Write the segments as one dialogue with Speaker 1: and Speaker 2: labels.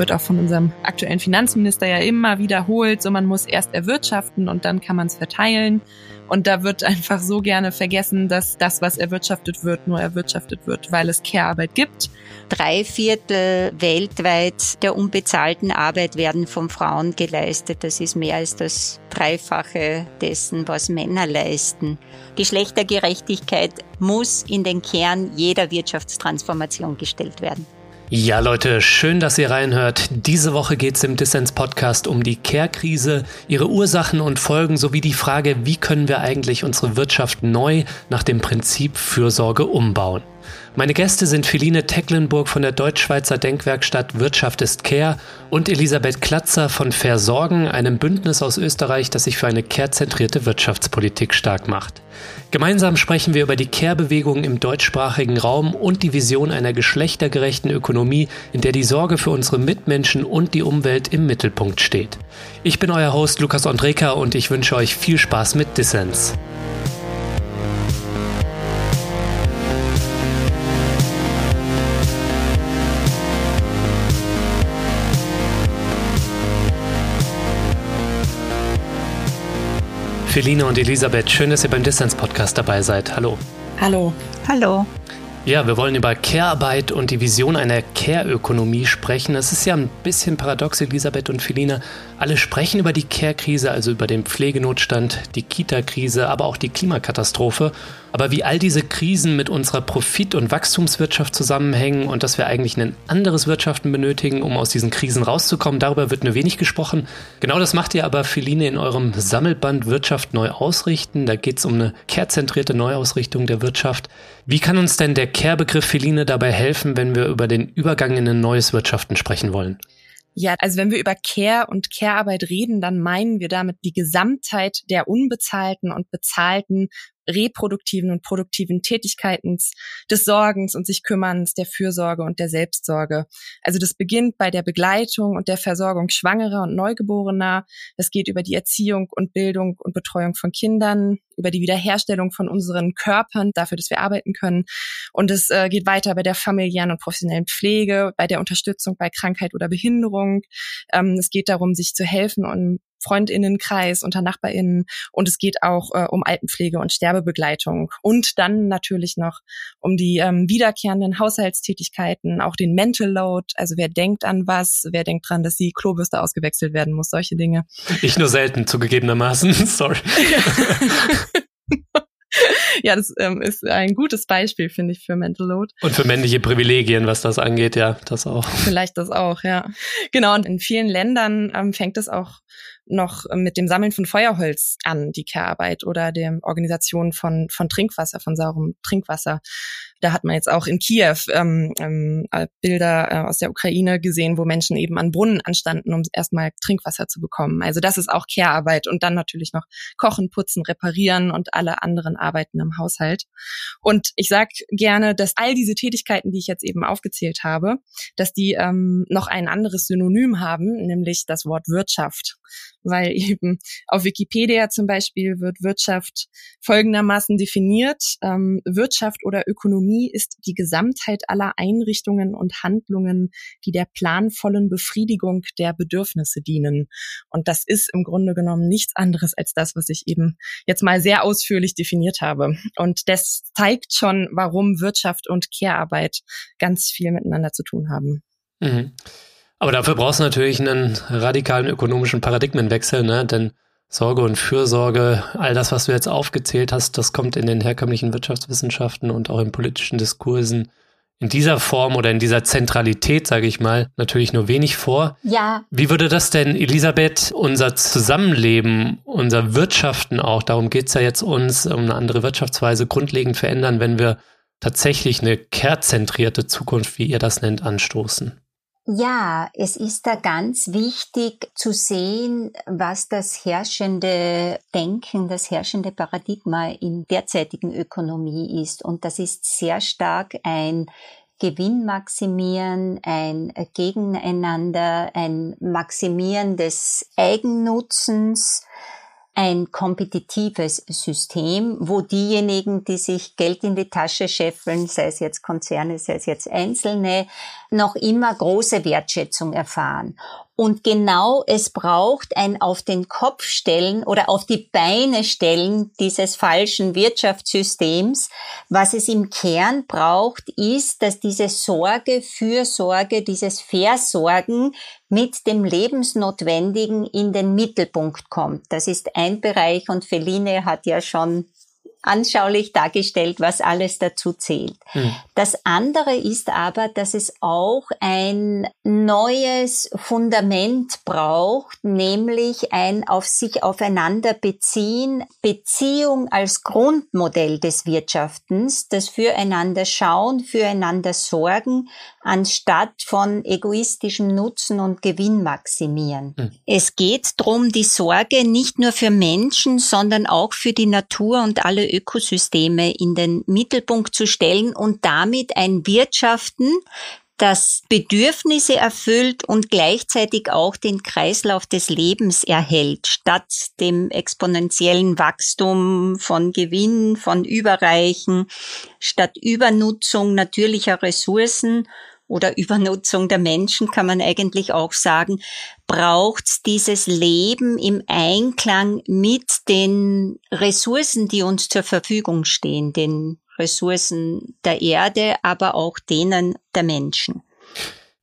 Speaker 1: wird auch von unserem aktuellen Finanzminister ja immer wiederholt, so man muss erst erwirtschaften und dann kann man es verteilen. Und da wird einfach so gerne vergessen, dass das, was erwirtschaftet wird, nur erwirtschaftet wird, weil es Care-Arbeit gibt.
Speaker 2: Drei Viertel weltweit der unbezahlten Arbeit werden von Frauen geleistet. Das ist mehr als das Dreifache dessen, was Männer leisten. Geschlechtergerechtigkeit muss in den Kern jeder Wirtschaftstransformation gestellt werden.
Speaker 3: Ja, Leute, schön, dass ihr reinhört. Diese Woche geht es im Dissens-Podcast um die Care-Krise, ihre Ursachen und Folgen sowie die Frage, wie können wir eigentlich unsere Wirtschaft neu nach dem Prinzip Fürsorge umbauen. Meine Gäste sind Feline Tecklenburg von der Deutsch-Schweizer Denkwerkstatt Wirtschaft ist Care und Elisabeth Klatzer von Versorgen, einem Bündnis aus Österreich, das sich für eine care-zentrierte Wirtschaftspolitik stark macht. Gemeinsam sprechen wir über die Care-Bewegung im deutschsprachigen Raum und die Vision einer geschlechtergerechten Ökonomie, in der die Sorge für unsere Mitmenschen und die Umwelt im Mittelpunkt steht. Ich bin euer Host Lukas Andreka und ich wünsche euch viel Spaß mit Dissens. Feline und Elisabeth, schön, dass ihr beim Distance-Podcast dabei seid. Hallo.
Speaker 1: Hallo.
Speaker 2: Hallo.
Speaker 3: Ja, wir wollen über Care-Arbeit und die Vision einer Care-Ökonomie sprechen. Es ist ja ein bisschen paradox, Elisabeth und Feline. Alle sprechen über die Care-Krise, also über den Pflegenotstand, die Kita-Krise, aber auch die Klimakatastrophe. Aber wie all diese Krisen mit unserer Profit- und Wachstumswirtschaft zusammenhängen und dass wir eigentlich ein anderes Wirtschaften benötigen, um aus diesen Krisen rauszukommen, darüber wird nur wenig gesprochen. Genau das macht ihr aber, Feline, in eurem Sammelband Wirtschaft neu ausrichten. Da geht es um eine care-zentrierte Neuausrichtung der Wirtschaft. Wie kann uns denn der Care-Begriff Feline dabei helfen, wenn wir über den Übergang in ein neues Wirtschaften sprechen wollen?
Speaker 1: Ja, also wenn wir über Care und Care-Arbeit reden, dann meinen wir damit die Gesamtheit der unbezahlten und bezahlten reproduktiven und produktiven Tätigkeiten des Sorgens und sich Kümmerns, der Fürsorge und der Selbstsorge. Also das beginnt bei der Begleitung und der Versorgung Schwangerer und Neugeborener. Das geht über die Erziehung und Bildung und Betreuung von Kindern, über die Wiederherstellung von unseren Körpern, dafür, dass wir arbeiten können. Und es äh, geht weiter bei der familiären und professionellen Pflege, bei der Unterstützung bei Krankheit oder Behinderung. Ähm, es geht darum, sich zu helfen und Freundinnenkreis, unter Nachbarinnen und es geht auch äh, um Altenpflege und Sterbebegleitung und dann natürlich noch um die ähm, wiederkehrenden Haushaltstätigkeiten, auch den Mental Load, also wer denkt an was, wer denkt dran, dass die Klobürste ausgewechselt werden muss, solche Dinge.
Speaker 3: Ich nur selten zugegebenermaßen, sorry.
Speaker 1: ja, das ähm, ist ein gutes Beispiel, finde ich, für Mental Load.
Speaker 3: Und für männliche Privilegien, was das angeht, ja, das auch.
Speaker 1: Vielleicht das auch, ja. Genau, und in vielen Ländern ähm, fängt es auch noch mit dem Sammeln von Feuerholz an, die Care-Arbeit oder der Organisation von, von Trinkwasser, von saurem Trinkwasser. Da hat man jetzt auch in Kiew ähm, ähm, Bilder äh, aus der Ukraine gesehen, wo Menschen eben an Brunnen anstanden, um erstmal Trinkwasser zu bekommen. Also das ist auch Care-Arbeit und dann natürlich noch Kochen, Putzen, Reparieren und alle anderen Arbeiten im Haushalt. Und ich sage gerne, dass all diese Tätigkeiten, die ich jetzt eben aufgezählt habe, dass die ähm, noch ein anderes Synonym haben, nämlich das Wort Wirtschaft weil eben auf Wikipedia zum Beispiel wird Wirtschaft folgendermaßen definiert. Ähm, Wirtschaft oder Ökonomie ist die Gesamtheit aller Einrichtungen und Handlungen, die der planvollen Befriedigung der Bedürfnisse dienen. Und das ist im Grunde genommen nichts anderes als das, was ich eben jetzt mal sehr ausführlich definiert habe. Und das zeigt schon, warum Wirtschaft und Care-Arbeit ganz viel miteinander zu tun haben.
Speaker 3: Mhm. Aber dafür brauchst du natürlich einen radikalen ökonomischen Paradigmenwechsel, ne? Denn Sorge und Fürsorge, all das, was du jetzt aufgezählt hast, das kommt in den herkömmlichen Wirtschaftswissenschaften und auch in politischen Diskursen in dieser Form oder in dieser Zentralität, sage ich mal, natürlich nur wenig vor.
Speaker 2: Ja.
Speaker 3: Wie würde das denn, Elisabeth, unser Zusammenleben, unser Wirtschaften auch, darum geht's ja jetzt uns, um eine andere Wirtschaftsweise grundlegend verändern, wenn wir tatsächlich eine care-zentrierte Zukunft, wie ihr das nennt, anstoßen?
Speaker 2: Ja, es ist da ganz wichtig zu sehen, was das herrschende Denken, das herrschende Paradigma in derzeitigen Ökonomie ist. Und das ist sehr stark ein Gewinnmaximieren, ein Gegeneinander, ein Maximieren des Eigennutzens, ein kompetitives System, wo diejenigen, die sich Geld in die Tasche scheffeln, sei es jetzt Konzerne, sei es jetzt Einzelne, noch immer große Wertschätzung erfahren. Und genau es braucht ein auf den Kopf stellen oder auf die Beine stellen dieses falschen Wirtschaftssystems. Was es im Kern braucht, ist, dass diese Sorge, Fürsorge, dieses Versorgen mit dem Lebensnotwendigen in den Mittelpunkt kommt. Das ist ein Bereich und Feline hat ja schon anschaulich dargestellt, was alles dazu zählt. Mhm. Das andere ist aber, dass es auch ein neues Fundament braucht, nämlich ein auf sich aufeinander beziehen, Beziehung als Grundmodell des Wirtschaftens, das füreinander schauen, füreinander sorgen, anstatt von egoistischem Nutzen und Gewinn maximieren. Mhm. Es geht darum, die Sorge nicht nur für Menschen, sondern auch für die Natur und alle Ökosysteme in den Mittelpunkt zu stellen und damit ein Wirtschaften, das Bedürfnisse erfüllt und gleichzeitig auch den Kreislauf des Lebens erhält, statt dem exponentiellen Wachstum von Gewinn, von Überreichen, statt Übernutzung natürlicher Ressourcen oder Übernutzung der Menschen, kann man eigentlich auch sagen, braucht dieses Leben im Einklang mit den Ressourcen, die uns zur Verfügung stehen, den Ressourcen der Erde, aber auch denen der Menschen.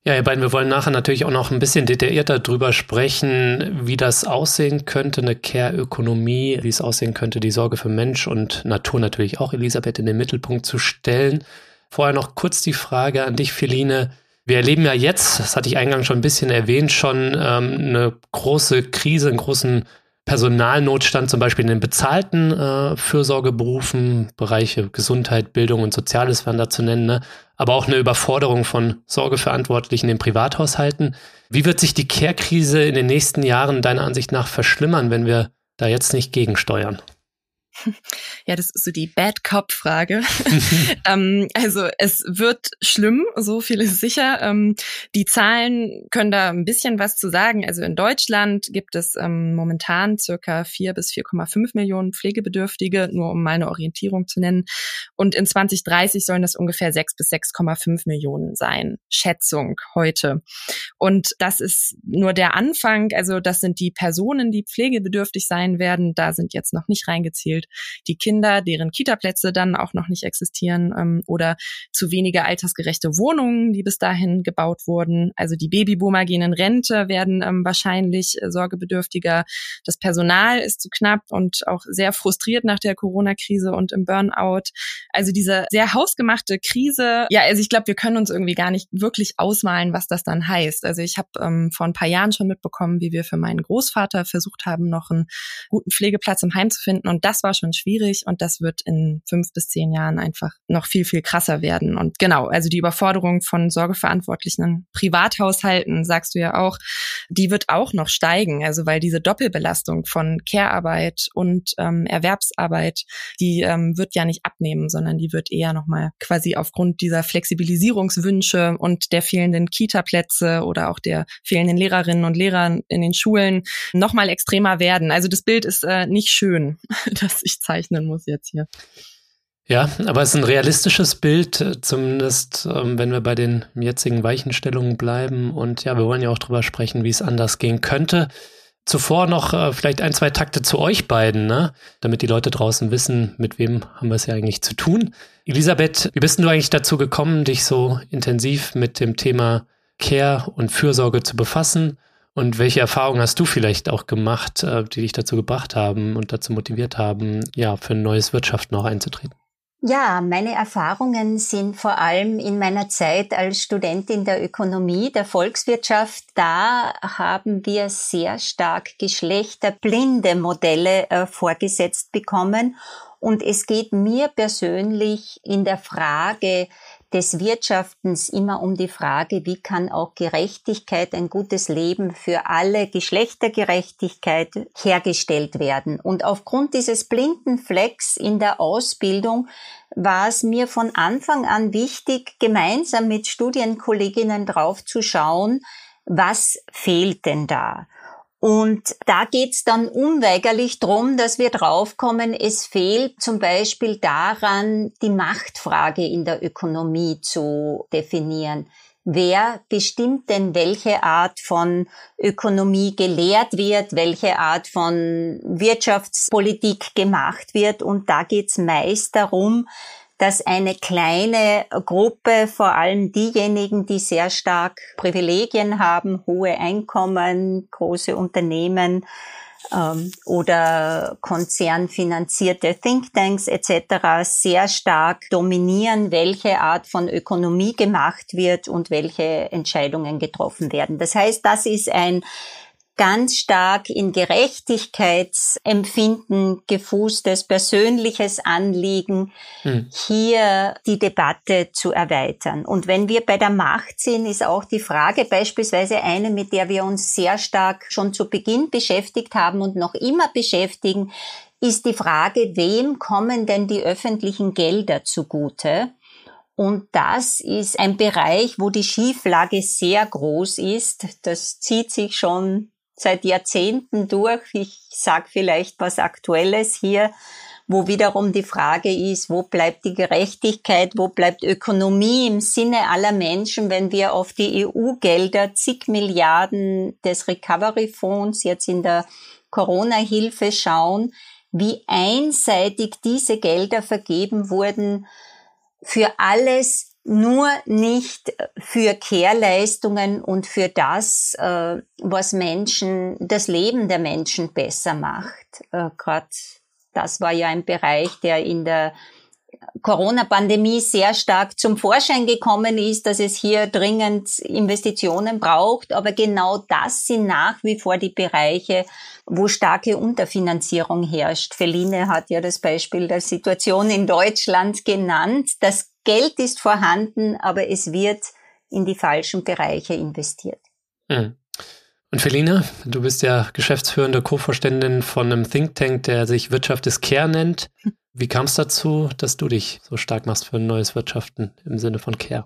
Speaker 3: Ja, ihr beiden, wir wollen nachher natürlich auch noch ein bisschen detaillierter drüber sprechen, wie das aussehen könnte, eine Care-Ökonomie, wie es aussehen könnte, die Sorge für Mensch und Natur natürlich auch, Elisabeth, in den Mittelpunkt zu stellen. Vorher noch kurz die Frage an dich, Feline. Wir erleben ja jetzt, das hatte ich eingangs schon ein bisschen erwähnt, schon ähm, eine große Krise, einen großen Personalnotstand, zum Beispiel in den bezahlten äh, Fürsorgeberufen, Bereiche Gesundheit, Bildung und Soziales werden da zu nennen, ne? aber auch eine Überforderung von Sorgeverantwortlichen in Privathaushalten. Wie wird sich die Care-Krise in den nächsten Jahren deiner Ansicht nach verschlimmern, wenn wir da jetzt nicht gegensteuern?
Speaker 1: Ja, das ist so die Bad Cop-Frage. ähm, also es wird schlimm, so viel ist sicher. Ähm, die Zahlen können da ein bisschen was zu sagen. Also in Deutschland gibt es ähm, momentan circa 4 bis 4,5 Millionen Pflegebedürftige, nur um mal eine Orientierung zu nennen. Und in 2030 sollen das ungefähr 6 bis 6,5 Millionen sein. Schätzung heute. Und das ist nur der Anfang. Also das sind die Personen, die pflegebedürftig sein werden. Da sind jetzt noch nicht reingezählt die Kinder, deren Kitaplätze dann auch noch nicht existieren ähm, oder zu wenige altersgerechte Wohnungen, die bis dahin gebaut wurden. Also die Babyboomer gehen in Rente, werden ähm, wahrscheinlich äh, sorgebedürftiger. Das Personal ist zu knapp und auch sehr frustriert nach der Corona-Krise und im Burnout. Also diese sehr hausgemachte Krise, ja, also ich glaube, wir können uns irgendwie gar nicht wirklich ausmalen, was das dann heißt. Also ich habe ähm, vor ein paar Jahren schon mitbekommen, wie wir für meinen Großvater versucht haben, noch einen guten Pflegeplatz im Heim zu finden. Und das war schon schwierig und das wird in fünf bis zehn Jahren einfach noch viel, viel krasser werden. Und genau, also die Überforderung von sorgeverantwortlichen Privathaushalten, sagst du ja auch, die wird auch noch steigen. Also weil diese Doppelbelastung von Care-Arbeit und ähm, Erwerbsarbeit, die ähm, wird ja nicht abnehmen, sondern die wird eher nochmal quasi aufgrund dieser Flexibilisierungswünsche und der fehlenden Kita-Plätze oder auch der fehlenden Lehrerinnen und Lehrer in den Schulen nochmal extremer werden. Also das Bild ist äh, nicht schön, das ich zeichnen muss jetzt hier.
Speaker 3: Ja, aber es ist ein realistisches Bild, äh, zumindest ähm, wenn wir bei den jetzigen Weichenstellungen bleiben. Und ja, wir wollen ja auch drüber sprechen, wie es anders gehen könnte. Zuvor noch äh, vielleicht ein, zwei Takte zu euch beiden, ne? damit die Leute draußen wissen, mit wem haben wir es ja eigentlich zu tun. Elisabeth, wie bist du eigentlich dazu gekommen, dich so intensiv mit dem Thema Care und Fürsorge zu befassen? Und welche Erfahrungen hast du vielleicht auch gemacht, äh, die dich dazu gebracht haben und dazu motiviert haben, ja, für ein neues Wirtschaften auch einzutreten?
Speaker 2: Ja, meine Erfahrungen sind vor allem in meiner Zeit als Studentin der Ökonomie, der Volkswirtschaft. Da haben wir sehr stark geschlechterblinde Modelle äh, vorgesetzt bekommen. Und es geht mir persönlich in der Frage, des Wirtschaftens immer um die Frage, wie kann auch Gerechtigkeit, ein gutes Leben für alle, Geschlechtergerechtigkeit hergestellt werden. Und aufgrund dieses blinden Flecks in der Ausbildung war es mir von Anfang an wichtig, gemeinsam mit Studienkolleginnen drauf zu schauen, was fehlt denn da? Und da geht's dann unweigerlich drum, dass wir draufkommen, es fehlt zum Beispiel daran, die Machtfrage in der Ökonomie zu definieren. Wer bestimmt denn, welche Art von Ökonomie gelehrt wird, welche Art von Wirtschaftspolitik gemacht wird? Und da geht's meist darum, dass eine kleine Gruppe, vor allem diejenigen, die sehr stark Privilegien haben, hohe Einkommen, große Unternehmen ähm, oder konzernfinanzierte Thinktanks etc., sehr stark dominieren, welche Art von Ökonomie gemacht wird und welche Entscheidungen getroffen werden. Das heißt, das ist ein ganz stark in Gerechtigkeitsempfinden gefußtes persönliches Anliegen, hm. hier die Debatte zu erweitern. Und wenn wir bei der Macht sind, ist auch die Frage beispielsweise eine, mit der wir uns sehr stark schon zu Beginn beschäftigt haben und noch immer beschäftigen, ist die Frage, wem kommen denn die öffentlichen Gelder zugute? Und das ist ein Bereich, wo die Schieflage sehr groß ist. Das zieht sich schon seit Jahrzehnten durch. Ich sage vielleicht was Aktuelles hier, wo wiederum die Frage ist, wo bleibt die Gerechtigkeit, wo bleibt Ökonomie im Sinne aller Menschen, wenn wir auf die EU-Gelder, zig Milliarden des Recovery-Fonds jetzt in der Corona-Hilfe schauen, wie einseitig diese Gelder vergeben wurden für alles, nur nicht für Kehrleistungen und für das, äh, was Menschen, das Leben der Menschen besser macht. Äh, Gerade das war ja ein Bereich, der in der Corona-Pandemie sehr stark zum Vorschein gekommen ist, dass es hier dringend Investitionen braucht. Aber genau das sind nach wie vor die Bereiche, wo starke Unterfinanzierung herrscht. Feline hat ja das Beispiel der Situation in Deutschland genannt. Das Geld ist vorhanden, aber es wird in die falschen Bereiche investiert.
Speaker 3: Mhm. Und Felina, du bist ja geschäftsführende Co-Vorständin von einem Think Tank, der sich Wirtschaft ist Care nennt. Wie kam es dazu, dass du dich so stark machst für ein neues Wirtschaften im Sinne von Care?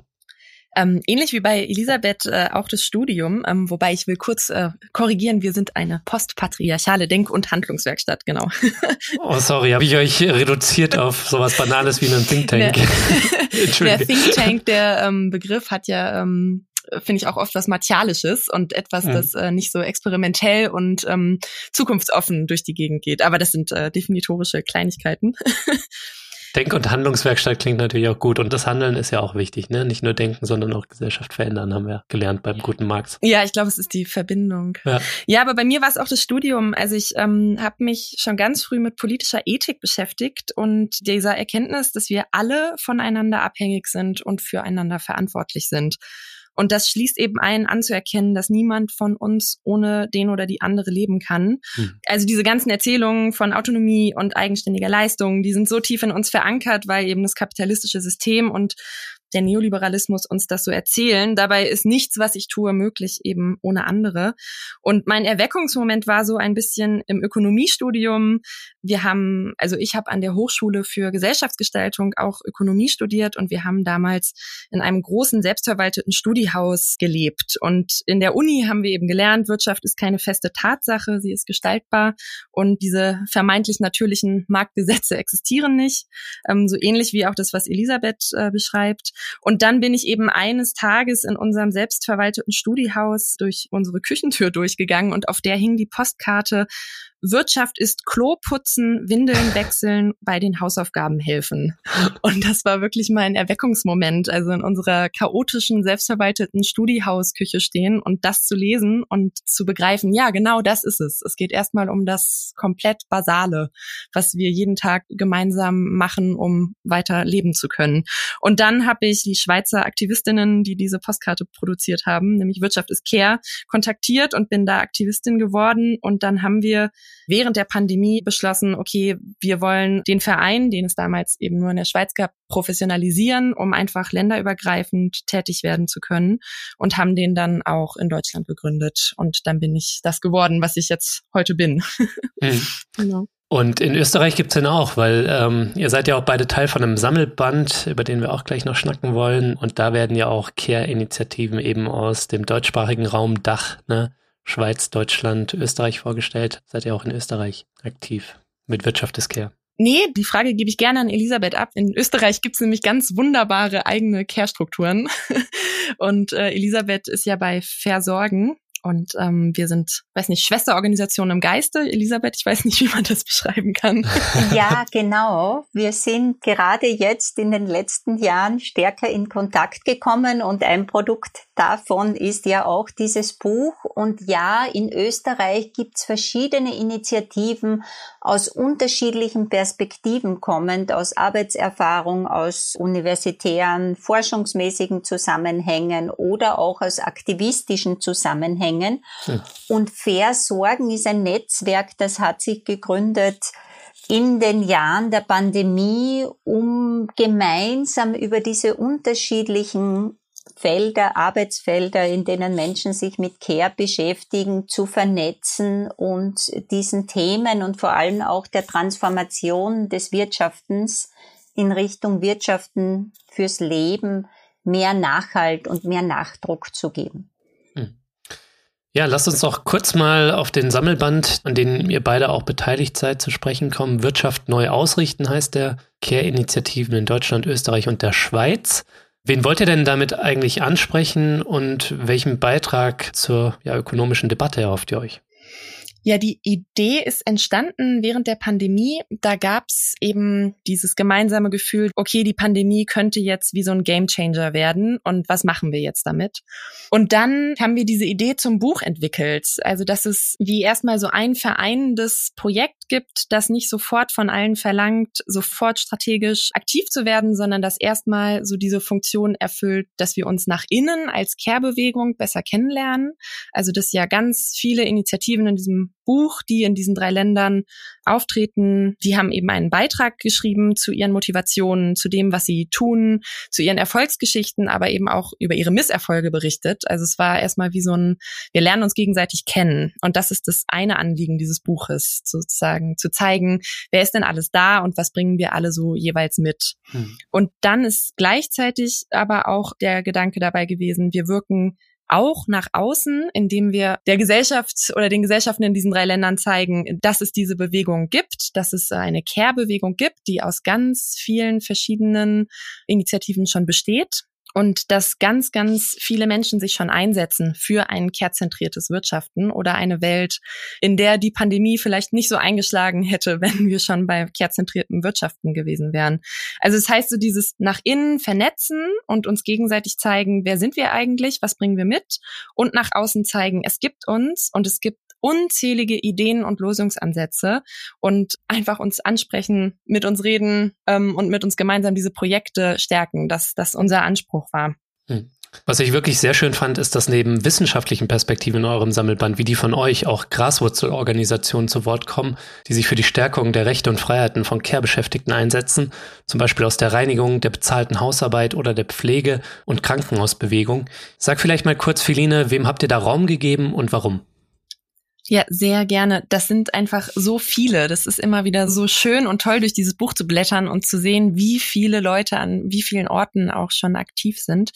Speaker 1: Ähm, ähnlich wie bei Elisabeth äh, auch das Studium, ähm, wobei ich will kurz äh, korrigieren, wir sind eine postpatriarchale Denk- und Handlungswerkstatt, genau.
Speaker 3: oh, sorry, habe ich euch reduziert auf sowas Banales wie einen Think Tank.
Speaker 1: Der, der Think Tank, der ähm, Begriff hat ja ähm, finde ich auch oft was Martialisches und etwas, mhm. das äh, nicht so experimentell und ähm, zukunftsoffen durch die Gegend geht. Aber das sind äh, definitorische Kleinigkeiten.
Speaker 3: Denk- und Handlungswerkstatt klingt natürlich auch gut. Und das Handeln ist ja auch wichtig, ne? Nicht nur denken, sondern auch Gesellschaft verändern, haben wir gelernt beim guten Marx.
Speaker 1: Ja, ich glaube, es ist die Verbindung. Ja, ja aber bei mir war es auch das Studium. Also ich ähm, habe mich schon ganz früh mit politischer Ethik beschäftigt und dieser Erkenntnis, dass wir alle voneinander abhängig sind und füreinander verantwortlich sind. Und das schließt eben ein, anzuerkennen, dass niemand von uns ohne den oder die andere leben kann. Mhm. Also diese ganzen Erzählungen von Autonomie und eigenständiger Leistung, die sind so tief in uns verankert, weil eben das kapitalistische System und der Neoliberalismus uns das so erzählen. Dabei ist nichts, was ich tue, möglich eben ohne andere. Und mein Erweckungsmoment war so ein bisschen im Ökonomiestudium. Wir haben, also ich habe an der Hochschule für Gesellschaftsgestaltung auch Ökonomie studiert und wir haben damals in einem großen selbstverwalteten Studiehaus gelebt. Und in der Uni haben wir eben gelernt, Wirtschaft ist keine feste Tatsache, sie ist gestaltbar und diese vermeintlich natürlichen Marktgesetze existieren nicht. Ähm, so ähnlich wie auch das, was Elisabeth äh, beschreibt. Und dann bin ich eben eines Tages in unserem selbstverwalteten Studiehaus durch unsere Küchentür durchgegangen und auf der hing die Postkarte Wirtschaft ist Klo putzen, Windeln wechseln, bei den Hausaufgaben helfen. Und das war wirklich mein Erweckungsmoment, also in unserer chaotischen, selbstverwalteten Studiehausküche stehen und das zu lesen und zu begreifen, ja, genau das ist es. Es geht erstmal um das komplett Basale, was wir jeden Tag gemeinsam machen, um weiter leben zu können. Und dann habe ich die Schweizer Aktivistinnen, die diese Postkarte produziert haben, nämlich Wirtschaft ist Care, kontaktiert und bin da Aktivistin geworden. Und dann haben wir während der Pandemie beschlossen, okay, wir wollen den Verein, den es damals eben nur in der Schweiz gab, professionalisieren, um einfach länderübergreifend tätig werden zu können und haben den dann auch in Deutschland gegründet. Und dann bin ich das geworden, was ich jetzt heute bin.
Speaker 3: Mhm. genau. Und in Österreich gibt's den auch, weil ähm, ihr seid ja auch beide Teil von einem Sammelband, über den wir auch gleich noch schnacken wollen. Und da werden ja auch Care-Initiativen eben aus dem deutschsprachigen Raum Dach ne, Schweiz, Deutschland, Österreich vorgestellt. Seid ihr auch in Österreich aktiv mit Wirtschaft des Care?
Speaker 1: Nee, die Frage gebe ich gerne an Elisabeth ab. In Österreich gibt's nämlich ganz wunderbare eigene Care-Strukturen. Und äh, Elisabeth ist ja bei Versorgen und ähm, wir sind, weiß nicht, Schwesterorganisation im Geiste. Elisabeth, ich weiß nicht, wie man das beschreiben kann.
Speaker 2: Ja, genau. Wir sind gerade jetzt in den letzten Jahren stärker in Kontakt gekommen und ein Produkt davon ist ja auch dieses Buch. Und ja, in Österreich gibt's verschiedene Initiativen aus unterschiedlichen Perspektiven kommend, aus Arbeitserfahrung, aus universitären, forschungsmäßigen Zusammenhängen oder auch aus aktivistischen Zusammenhängen. Hm. Und Versorgen ist ein Netzwerk, das hat sich gegründet in den Jahren der Pandemie, um gemeinsam über diese unterschiedlichen Felder, Arbeitsfelder, in denen Menschen sich mit Care beschäftigen, zu vernetzen und diesen Themen und vor allem auch der Transformation des Wirtschaftens in Richtung Wirtschaften fürs Leben mehr Nachhalt und mehr Nachdruck zu geben. Hm.
Speaker 3: Ja, lasst uns doch kurz mal auf den Sammelband, an dem ihr beide auch beteiligt seid, zu sprechen kommen. Wirtschaft neu ausrichten heißt der Care-Initiativen in Deutschland, Österreich und der Schweiz. Wen wollt ihr denn damit eigentlich ansprechen und welchen Beitrag zur ja, ökonomischen Debatte erhofft ihr euch?
Speaker 1: Ja, die Idee ist entstanden während der Pandemie. Da gab's eben dieses gemeinsame Gefühl, okay, die Pandemie könnte jetzt wie so ein Gamechanger werden und was machen wir jetzt damit? Und dann haben wir diese Idee zum Buch entwickelt. Also, dass es wie erstmal so ein vereinendes Projekt gibt, das nicht sofort von allen verlangt, sofort strategisch aktiv zu werden, sondern das erstmal so diese Funktion erfüllt, dass wir uns nach innen als Care-Bewegung besser kennenlernen. Also, dass ja ganz viele Initiativen in diesem Buch, die in diesen drei Ländern auftreten. Die haben eben einen Beitrag geschrieben zu ihren Motivationen, zu dem, was sie tun, zu ihren Erfolgsgeschichten, aber eben auch über ihre Misserfolge berichtet. Also es war erstmal wie so ein, wir lernen uns gegenseitig kennen. Und das ist das eine Anliegen dieses Buches, sozusagen zu zeigen, wer ist denn alles da und was bringen wir alle so jeweils mit. Hm. Und dann ist gleichzeitig aber auch der Gedanke dabei gewesen, wir wirken auch nach außen, indem wir der Gesellschaft oder den Gesellschaften in diesen drei Ländern zeigen, dass es diese Bewegung gibt, dass es eine Care-Bewegung gibt, die aus ganz vielen verschiedenen Initiativen schon besteht und dass ganz, ganz viele Menschen sich schon einsetzen für ein kehrzentriertes Wirtschaften oder eine Welt, in der die Pandemie vielleicht nicht so eingeschlagen hätte, wenn wir schon bei kehrzentrierten Wirtschaften gewesen wären. Also es das heißt so dieses nach innen vernetzen und uns gegenseitig zeigen, wer sind wir eigentlich, was bringen wir mit und nach außen zeigen, es gibt uns und es gibt unzählige Ideen und Lösungsansätze und einfach uns ansprechen, mit uns reden ähm, und mit uns gemeinsam diese Projekte stärken, dass das unser Anspruch war. Hm.
Speaker 3: Was ich wirklich sehr schön fand, ist, dass neben wissenschaftlichen Perspektiven in eurem Sammelband, wie die von euch, auch Graswurzelorganisationen zu Wort kommen, die sich für die Stärkung der Rechte und Freiheiten von Care-Beschäftigten einsetzen, zum Beispiel aus der Reinigung, der bezahlten Hausarbeit oder der Pflege- und Krankenhausbewegung. Sag vielleicht mal kurz, Feline, wem habt ihr da Raum gegeben und warum?
Speaker 1: Ja, sehr gerne. Das sind einfach so viele. Das ist immer wieder so schön und toll, durch dieses Buch zu blättern und zu sehen, wie viele Leute an wie vielen Orten auch schon aktiv sind.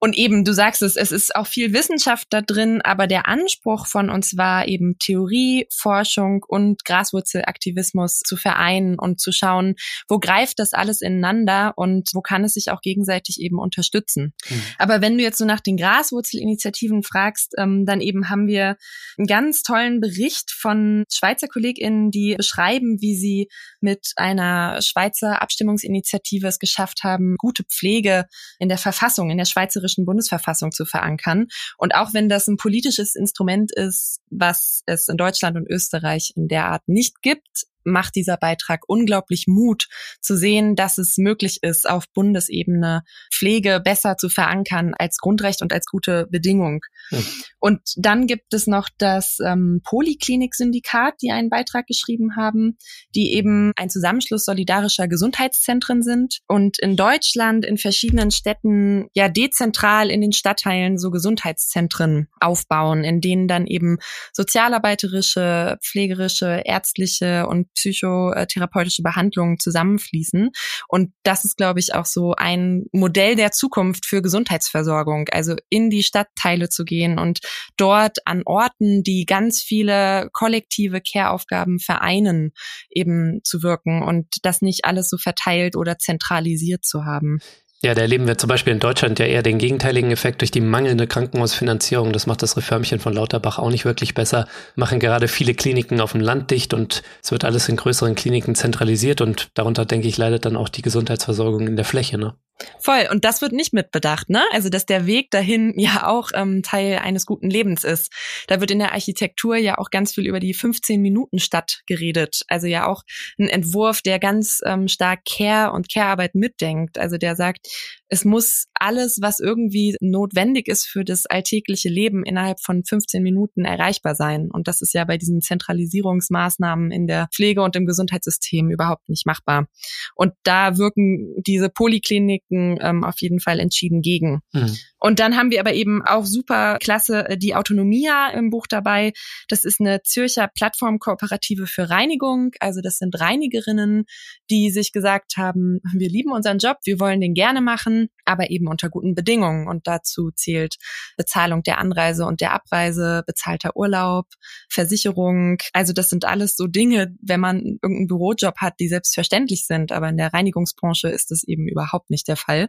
Speaker 1: Und eben, du sagst es, es ist auch viel Wissenschaft da drin, aber der Anspruch von uns war eben Theorie, Forschung und Graswurzelaktivismus zu vereinen und zu schauen, wo greift das alles ineinander und wo kann es sich auch gegenseitig eben unterstützen. Mhm. Aber wenn du jetzt so nach den Graswurzelinitiativen fragst, ähm, dann eben haben wir ein ganz tolles tollen Bericht von Schweizer KollegInnen, die beschreiben, wie sie mit einer Schweizer Abstimmungsinitiative es geschafft haben, gute Pflege in der Verfassung, in der schweizerischen Bundesverfassung zu verankern. Und auch wenn das ein politisches Instrument ist, was es in Deutschland und Österreich in der Art nicht gibt, macht dieser Beitrag unglaublich Mut zu sehen, dass es möglich ist, auf Bundesebene Pflege besser zu verankern als Grundrecht und als gute Bedingung. Ja. Und dann gibt es noch das ähm, Poliklinik-Syndikat, die einen Beitrag geschrieben haben, die eben ein Zusammenschluss solidarischer Gesundheitszentren sind und in Deutschland in verschiedenen Städten ja dezentral in den Stadtteilen so Gesundheitszentren aufbauen, in denen dann eben sozialarbeiterische, pflegerische, ärztliche und psychotherapeutische Behandlungen zusammenfließen. Und das ist, glaube ich, auch so ein Modell der Zukunft für Gesundheitsversorgung, also in die Stadtteile zu gehen und dort an Orten, die ganz viele kollektive Care-Aufgaben vereinen, eben zu wirken und das nicht alles so verteilt oder zentralisiert zu haben.
Speaker 3: Ja, da erleben wir zum Beispiel in Deutschland ja eher den gegenteiligen Effekt durch die mangelnde Krankenhausfinanzierung. Das macht das Reformchen von Lauterbach auch nicht wirklich besser. Machen gerade viele Kliniken auf dem Land dicht und es wird alles in größeren Kliniken zentralisiert und darunter, denke ich, leidet dann auch die Gesundheitsversorgung in der Fläche. Ne?
Speaker 1: Voll. Und das wird nicht mitbedacht, ne? Also, dass der Weg dahin ja auch ähm, Teil eines guten Lebens ist. Da wird in der Architektur ja auch ganz viel über die 15-Minuten-Stadt geredet. Also ja auch ein Entwurf, der ganz ähm, stark Care und Care-Arbeit mitdenkt. Also der sagt, es muss alles, was irgendwie notwendig ist für das alltägliche Leben, innerhalb von 15 Minuten erreichbar sein. Und das ist ja bei diesen Zentralisierungsmaßnahmen in der Pflege und im Gesundheitssystem überhaupt nicht machbar. Und da wirken diese Polikliniken ähm, auf jeden Fall entschieden gegen. Mhm. Und dann haben wir aber eben auch super klasse äh, die Autonomia im Buch dabei. Das ist eine Zürcher Plattformkooperative für Reinigung. Also das sind Reinigerinnen, die sich gesagt haben, wir lieben unseren Job, wir wollen den gerne machen, aber eben unter guten Bedingungen. Und dazu zählt Bezahlung der Anreise und der Abreise, bezahlter Urlaub, Versicherung. Also das sind alles so Dinge, wenn man irgendeinen Bürojob hat, die selbstverständlich sind. Aber in der Reinigungsbranche ist das eben überhaupt nicht der Fall.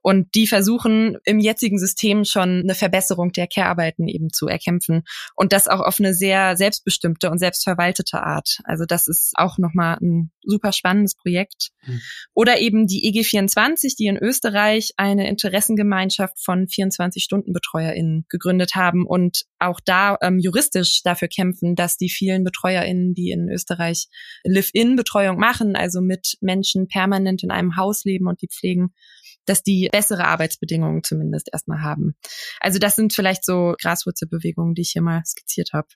Speaker 1: Und die versuchen im jetzigen jetzigen System schon eine Verbesserung der Care-Arbeiten eben zu erkämpfen und das auch auf eine sehr selbstbestimmte und selbstverwaltete Art. Also das ist auch nochmal ein super spannendes Projekt. Mhm. Oder eben die EG24, die in Österreich eine Interessengemeinschaft von 24-Stunden-BetreuerInnen gegründet haben und auch da ähm, juristisch dafür kämpfen, dass die vielen BetreuerInnen, die in Österreich Live-In-Betreuung machen, also mit Menschen permanent in einem Haus leben und die pflegen, dass die bessere Arbeitsbedingungen zumindest erstmal haben. Also das sind vielleicht so Graswurzelbewegungen, die ich hier mal skizziert habe.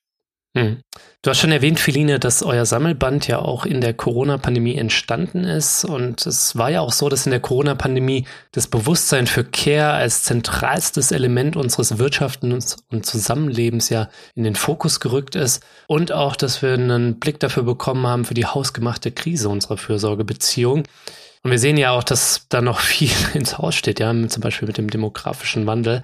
Speaker 3: Hm. Du hast schon erwähnt, Feline, dass euer Sammelband ja auch in der Corona-Pandemie entstanden ist. Und es war ja auch so, dass in der Corona-Pandemie das Bewusstsein für Care als zentralstes Element unseres Wirtschaftens und Zusammenlebens ja in den Fokus gerückt ist. Und auch, dass wir einen Blick dafür bekommen haben für die hausgemachte Krise unserer Fürsorgebeziehung. Und wir sehen ja auch, dass da noch viel ins Haus steht, ja, zum Beispiel mit dem demografischen Wandel.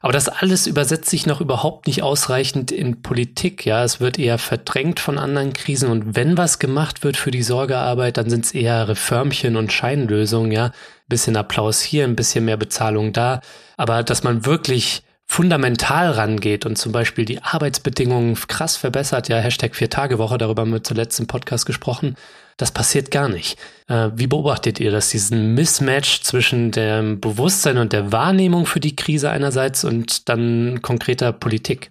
Speaker 3: Aber das alles übersetzt sich noch überhaupt nicht ausreichend in Politik, ja. Es wird eher verdrängt von anderen Krisen und wenn was gemacht wird für die Sorgearbeit, dann sind es eher Reformchen und Scheinlösungen, ja. Ein bisschen Applaus hier, ein bisschen mehr Bezahlung da. Aber dass man wirklich fundamental rangeht und zum Beispiel die Arbeitsbedingungen krass verbessert, ja, Hashtag Vier-Tage-Woche, darüber haben wir zuletzt im Podcast gesprochen, das passiert gar nicht. Äh, wie beobachtet ihr das, diesen Mismatch zwischen dem Bewusstsein und der Wahrnehmung für die Krise einerseits und dann konkreter Politik?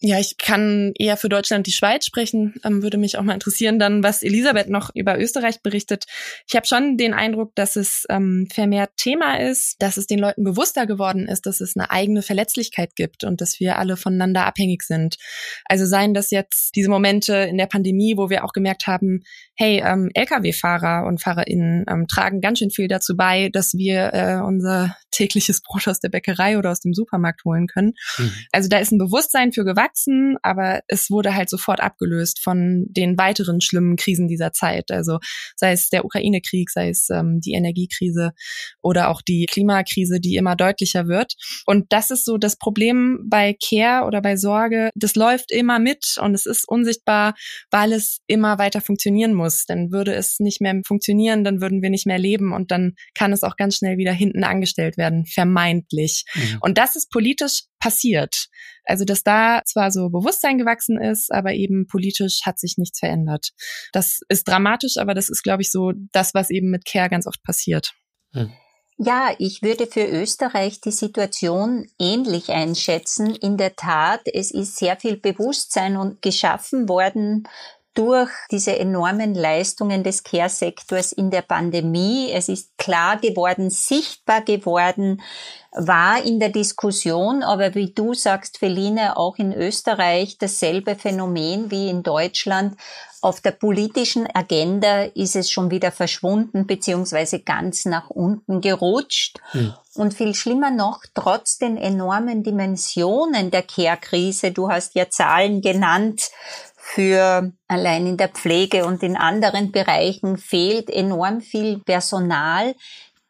Speaker 1: Ja, ich kann eher für Deutschland die Schweiz sprechen. Ähm, würde mich auch mal interessieren, dann, was Elisabeth noch über Österreich berichtet. Ich habe schon den Eindruck, dass es ähm, vermehrt Thema ist, dass es den Leuten bewusster geworden ist, dass es eine eigene Verletzlichkeit gibt und dass wir alle voneinander abhängig sind. Also seien das jetzt diese Momente in der Pandemie, wo wir auch gemerkt haben, hey, ähm, Lkw-Fahrer und FahrerInnen ähm, tragen ganz schön viel dazu bei, dass wir äh, unser tägliches Brot aus der Bäckerei oder aus dem Supermarkt holen können. Mhm. Also da ist ein Bewusstsein für gewachsen, aber es wurde halt sofort abgelöst von den weiteren schlimmen Krisen dieser Zeit. Also sei es der Ukraine-Krieg, sei es ähm, die Energiekrise oder auch die Klimakrise, die immer deutlicher wird. Und das ist so das Problem bei Care oder bei Sorge. Das läuft immer mit und es ist unsichtbar, weil es immer weiter funktionieren muss dann würde es nicht mehr funktionieren, dann würden wir nicht mehr leben und dann kann es auch ganz schnell wieder hinten angestellt werden, vermeintlich. Mhm. Und das ist politisch passiert. Also, dass da zwar so Bewusstsein gewachsen ist, aber eben politisch hat sich nichts verändert. Das ist dramatisch, aber das ist, glaube ich, so das, was eben mit Care ganz oft passiert.
Speaker 2: Mhm. Ja, ich würde für Österreich die Situation ähnlich einschätzen. In der Tat, es ist sehr viel Bewusstsein und geschaffen worden durch diese enormen Leistungen des Care-Sektors in der Pandemie. Es ist klar geworden, sichtbar geworden, war in der Diskussion, aber wie du sagst, Feline, auch in Österreich dasselbe Phänomen wie in Deutschland Auf der politischen Agenda ist es schon wieder verschwunden beziehungsweise ganz nach unten gerutscht. Hm. Und viel schlimmer noch, trotz den enormen Dimensionen der Care-Krise, du hast ja Zahlen genannt, für allein in der Pflege und in anderen Bereichen fehlt enorm viel Personal.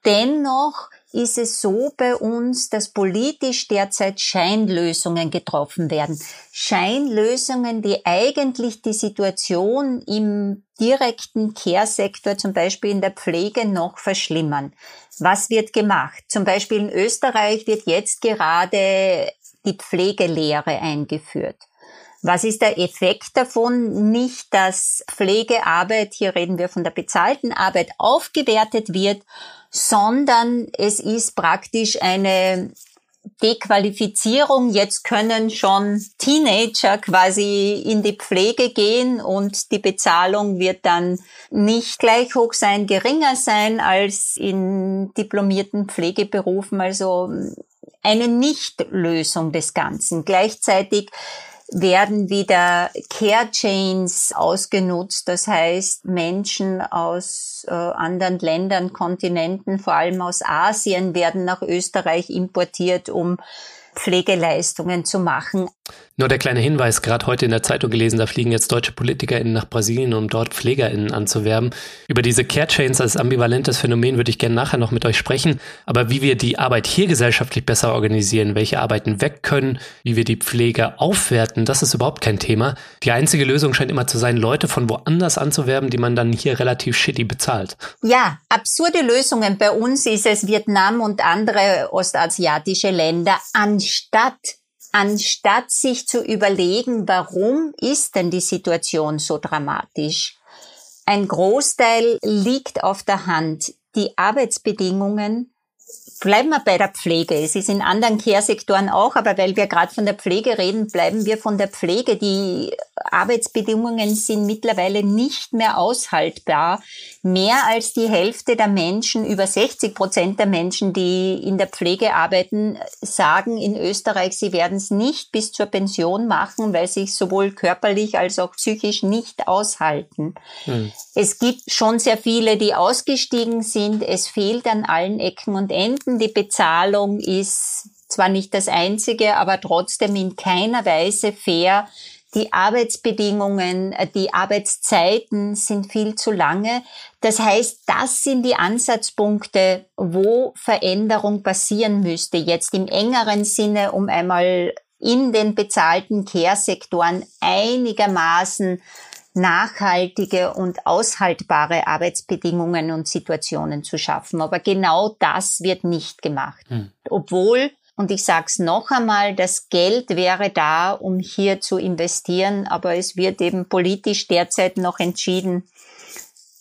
Speaker 2: Dennoch ist es so bei uns, dass politisch derzeit Scheinlösungen getroffen werden. Scheinlösungen, die eigentlich die Situation im direkten Care-Sektor, zum Beispiel in der Pflege, noch verschlimmern. Was wird gemacht? Zum Beispiel in Österreich wird jetzt gerade die Pflegelehre eingeführt. Was ist der Effekt davon? Nicht, dass Pflegearbeit, hier reden wir von der bezahlten Arbeit, aufgewertet wird, sondern es ist praktisch eine Dequalifizierung. Jetzt können schon Teenager quasi in die Pflege gehen und die Bezahlung wird dann nicht gleich hoch sein, geringer sein als in diplomierten Pflegeberufen. Also eine Nichtlösung des Ganzen. Gleichzeitig werden wieder Care Chains ausgenutzt. Das heißt, Menschen aus äh, anderen Ländern, Kontinenten, vor allem aus Asien, werden nach Österreich importiert, um Pflegeleistungen zu machen.
Speaker 3: Nur der kleine Hinweis, gerade heute in der Zeitung gelesen, da fliegen jetzt deutsche PolitikerInnen nach Brasilien, um dort PflegerInnen anzuwerben. Über diese Care Chains als ambivalentes Phänomen würde ich gerne nachher noch mit euch sprechen. Aber wie wir die Arbeit hier gesellschaftlich besser organisieren, welche Arbeiten weg können, wie wir die Pflege aufwerten, das ist überhaupt kein Thema. Die einzige Lösung scheint immer zu sein, Leute von woanders anzuwerben, die man dann hier relativ shitty bezahlt.
Speaker 2: Ja, absurde Lösungen. Bei uns ist es Vietnam und andere ostasiatische Länder, anstatt anstatt sich zu überlegen, warum ist denn die Situation so dramatisch. Ein Großteil liegt auf der Hand. Die Arbeitsbedingungen Bleiben wir bei der Pflege. Es ist in anderen Care-Sektoren auch, aber weil wir gerade von der Pflege reden, bleiben wir von der Pflege. Die Arbeitsbedingungen sind mittlerweile nicht mehr aushaltbar. Mehr als die Hälfte der Menschen, über 60 Prozent der Menschen, die in der Pflege arbeiten, sagen in Österreich, sie werden es nicht bis zur Pension machen, weil sie es sowohl körperlich als auch psychisch nicht aushalten. Hm. Es gibt schon sehr viele, die ausgestiegen sind. Es fehlt an allen Ecken und Enden. Die Bezahlung ist zwar nicht das einzige, aber trotzdem in keiner Weise fair die Arbeitsbedingungen, äh, die Arbeitszeiten sind viel zu lange. Das heißt, das sind die Ansatzpunkte, wo Veränderung passieren müsste. Jetzt im engeren Sinne, um einmal in den bezahlten Care-Sektoren einigermaßen nachhaltige und aushaltbare Arbeitsbedingungen und Situationen zu schaffen. Aber genau das wird nicht gemacht. Hm. Obwohl und ich sage es noch einmal, das Geld wäre da, um hier zu investieren, aber es wird eben politisch derzeit noch entschieden,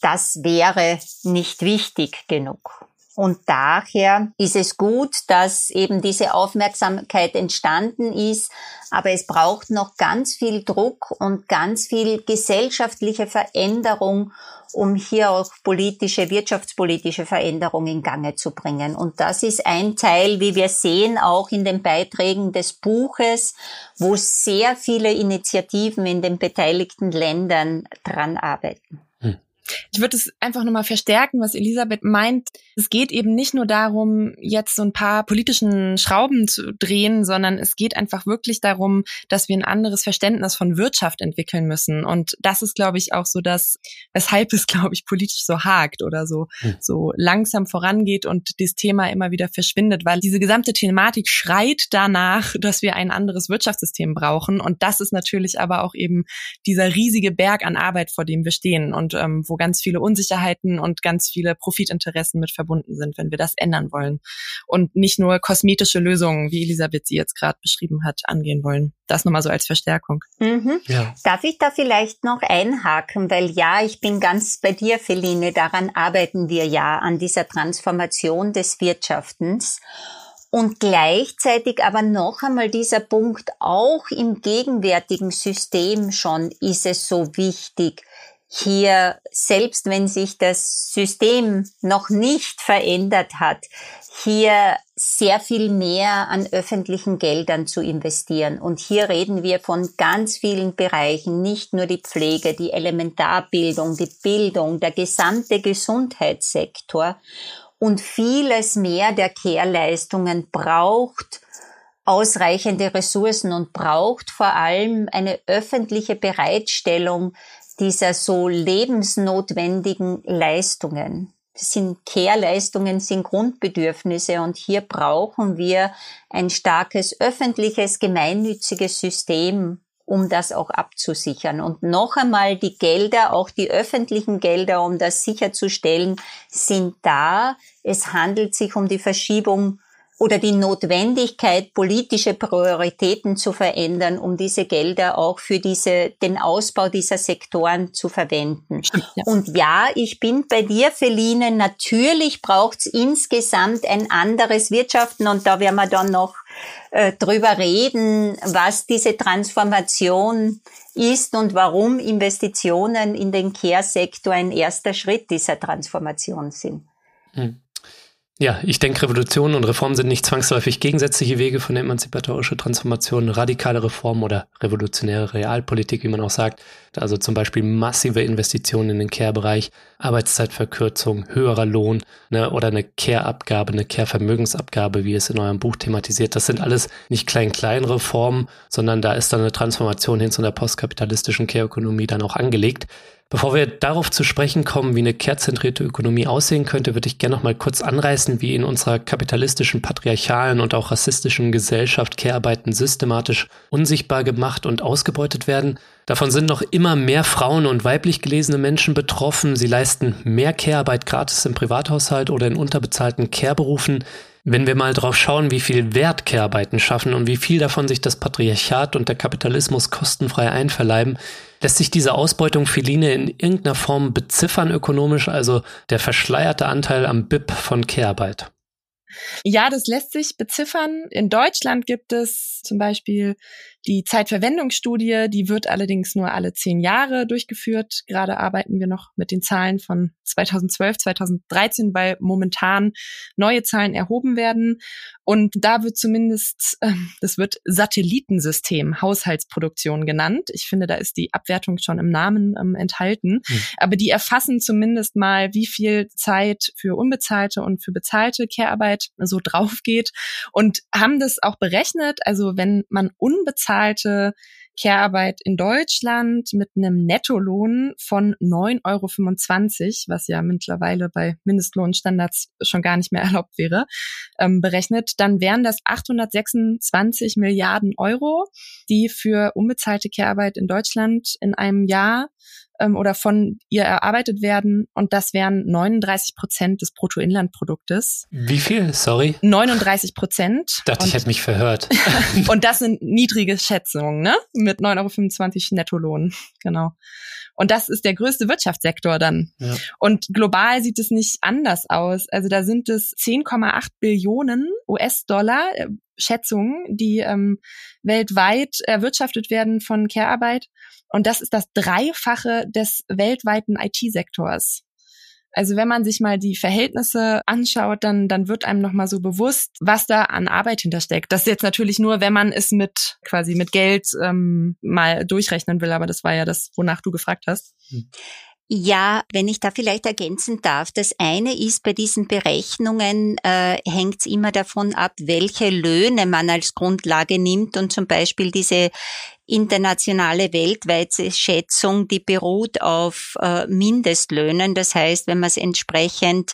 Speaker 2: das wäre nicht wichtig genug. Und daher ist es gut, dass eben diese Aufmerksamkeit entstanden ist. Aber es braucht noch ganz viel Druck und ganz viel gesellschaftliche Veränderung, um hier auch politische, wirtschaftspolitische Veränderungen in Gange zu bringen. Und das ist ein Teil, wie wir sehen, auch in den Beiträgen des Buches, wo sehr viele Initiativen in den beteiligten Ländern dran arbeiten.
Speaker 1: Ich würde es einfach nochmal verstärken, was Elisabeth meint. Es geht eben nicht nur darum, jetzt so ein paar politischen Schrauben zu drehen, sondern es geht einfach wirklich darum, dass wir ein anderes Verständnis von Wirtschaft entwickeln müssen. Und das ist, glaube ich, auch so das, weshalb es, glaube ich, politisch so hakt oder so, hm. so langsam vorangeht und das Thema immer wieder verschwindet, weil diese gesamte Thematik schreit danach, dass wir ein anderes Wirtschaftssystem brauchen. Und das ist natürlich aber auch eben dieser riesige Berg an Arbeit, vor dem wir stehen und ähm, wo ganz viele Unsicherheiten und ganz viele Profitinteressen mit verbunden sind, wenn wir das ändern wollen und nicht nur kosmetische Lösungen, wie Elisabeth sie jetzt gerade beschrieben hat, angehen wollen. Das nochmal so als Verstärkung.
Speaker 2: Mhm. Ja. Darf ich da vielleicht noch einhaken, weil ja, ich bin ganz bei dir, Feline, daran arbeiten wir ja an dieser Transformation des Wirtschaftens. Und gleichzeitig aber noch einmal dieser Punkt, auch im gegenwärtigen System schon ist es so wichtig, hier, selbst wenn sich das System noch nicht verändert hat, hier sehr viel mehr an öffentlichen Geldern zu investieren. Und hier reden wir von ganz vielen Bereichen, nicht nur die Pflege, die Elementarbildung, die Bildung, der gesamte Gesundheitssektor und vieles mehr der Kehrleistungen braucht ausreichende Ressourcen und braucht vor allem eine öffentliche Bereitstellung dieser so lebensnotwendigen Leistungen. Das sind Care-Leistungen, sind Grundbedürfnisse und hier brauchen wir ein starkes öffentliches, gemeinnütziges System, um das auch abzusichern. Und noch einmal, die Gelder, auch die öffentlichen Gelder, um das sicherzustellen, sind da. Es handelt sich um die Verschiebung oder die Notwendigkeit, politische Prioritäten zu verändern, um diese Gelder auch für diese, den Ausbau dieser Sektoren zu verwenden. Ja. Und ja, ich bin bei dir, Feline, natürlich braucht's insgesamt ein anderes Wirtschaften und da werden wir dann noch äh, drüber reden, was diese Transformation ist und warum Investitionen in den Care-Sektor ein erster Schritt dieser Transformation sind.
Speaker 3: Hm. Ja, ich denke, Revolutionen und Reformen sind nicht zwangsläufig gegensätzliche Wege von der emanzipatorischen Transformation, radikale Reform oder revolutionäre Realpolitik, wie man auch sagt. Also zum Beispiel massive Investitionen in den Care-Bereich, Arbeitszeitverkürzung, höherer Lohn ne, oder eine Care-Abgabe, eine Care-Vermögensabgabe, wie es in eurem Buch thematisiert. Das sind alles nicht klein-klein Reformen, sondern da ist dann eine Transformation hin zu einer postkapitalistischen Care-Ökonomie dann auch angelegt. Bevor wir darauf zu sprechen kommen, wie eine kehrzentrierte Ökonomie aussehen könnte, würde ich gerne noch mal kurz anreißen, wie in unserer kapitalistischen, patriarchalen und auch rassistischen Gesellschaft Care-Arbeiten systematisch unsichtbar gemacht und ausgebeutet werden. Davon sind noch immer mehr Frauen und weiblich gelesene Menschen betroffen. Sie leisten mehr Care-Arbeit gratis im Privathaushalt oder in unterbezahlten Care-Berufen. Wenn wir mal drauf schauen, wie viel Wert Care-Arbeiten schaffen und wie viel davon sich das Patriarchat und der Kapitalismus kostenfrei einverleiben, lässt sich diese Ausbeutung Feline in irgendeiner Form beziffern ökonomisch, also der verschleierte Anteil am BIP von Care-Arbeit?
Speaker 1: Ja, das lässt sich beziffern. In Deutschland gibt es zum Beispiel die Zeitverwendungsstudie, die wird allerdings nur alle zehn Jahre durchgeführt. Gerade arbeiten wir noch mit den Zahlen von 2012, 2013, weil momentan neue Zahlen erhoben werden. Und da wird zumindest, äh, das wird Satellitensystem Haushaltsproduktion genannt. Ich finde, da ist die Abwertung schon im Namen ähm, enthalten. Mhm. Aber die erfassen zumindest mal, wie viel Zeit für unbezahlte und für bezahlte Care-Arbeit so drauf geht und haben das auch berechnet. Also wenn man unbezahlt bezahlte Care-Arbeit in Deutschland mit einem Nettolohn von 9,25 Euro, was ja mittlerweile bei Mindestlohnstandards schon gar nicht mehr erlaubt wäre, ähm, berechnet, dann wären das 826 Milliarden Euro, die für unbezahlte Care-Arbeit in Deutschland in einem Jahr ähm, oder von ihr erarbeitet werden. Und das wären 39 Prozent des Bruttoinlandproduktes.
Speaker 3: Wie viel? Sorry.
Speaker 1: 39 Prozent.
Speaker 3: Dachte, und, ich hätte mich verhört.
Speaker 1: und das sind niedrige Schätzungen, ne? Mit 9,25 Euro Nettolohn. Genau. Und das ist der größte Wirtschaftssektor dann. Ja. Und global sieht es nicht anders aus. Also da sind es 10,8 Billionen US-Dollar äh, Schätzungen, die ähm, weltweit erwirtschaftet werden von Care-Arbeit. Und das ist das Dreifache des weltweiten IT-Sektors. Also wenn man sich mal die Verhältnisse anschaut, dann, dann wird einem nochmal so bewusst, was da an Arbeit hintersteckt. Das ist jetzt natürlich nur, wenn man es mit quasi mit Geld ähm, mal durchrechnen will, aber das war ja das, wonach du gefragt hast.
Speaker 2: Ja, wenn ich da vielleicht ergänzen darf. Das eine ist, bei diesen Berechnungen äh, hängt es immer davon ab, welche Löhne man als Grundlage nimmt und zum Beispiel diese internationale weltweite Schätzung, die beruht auf äh, Mindestlöhnen. Das heißt, wenn man es entsprechend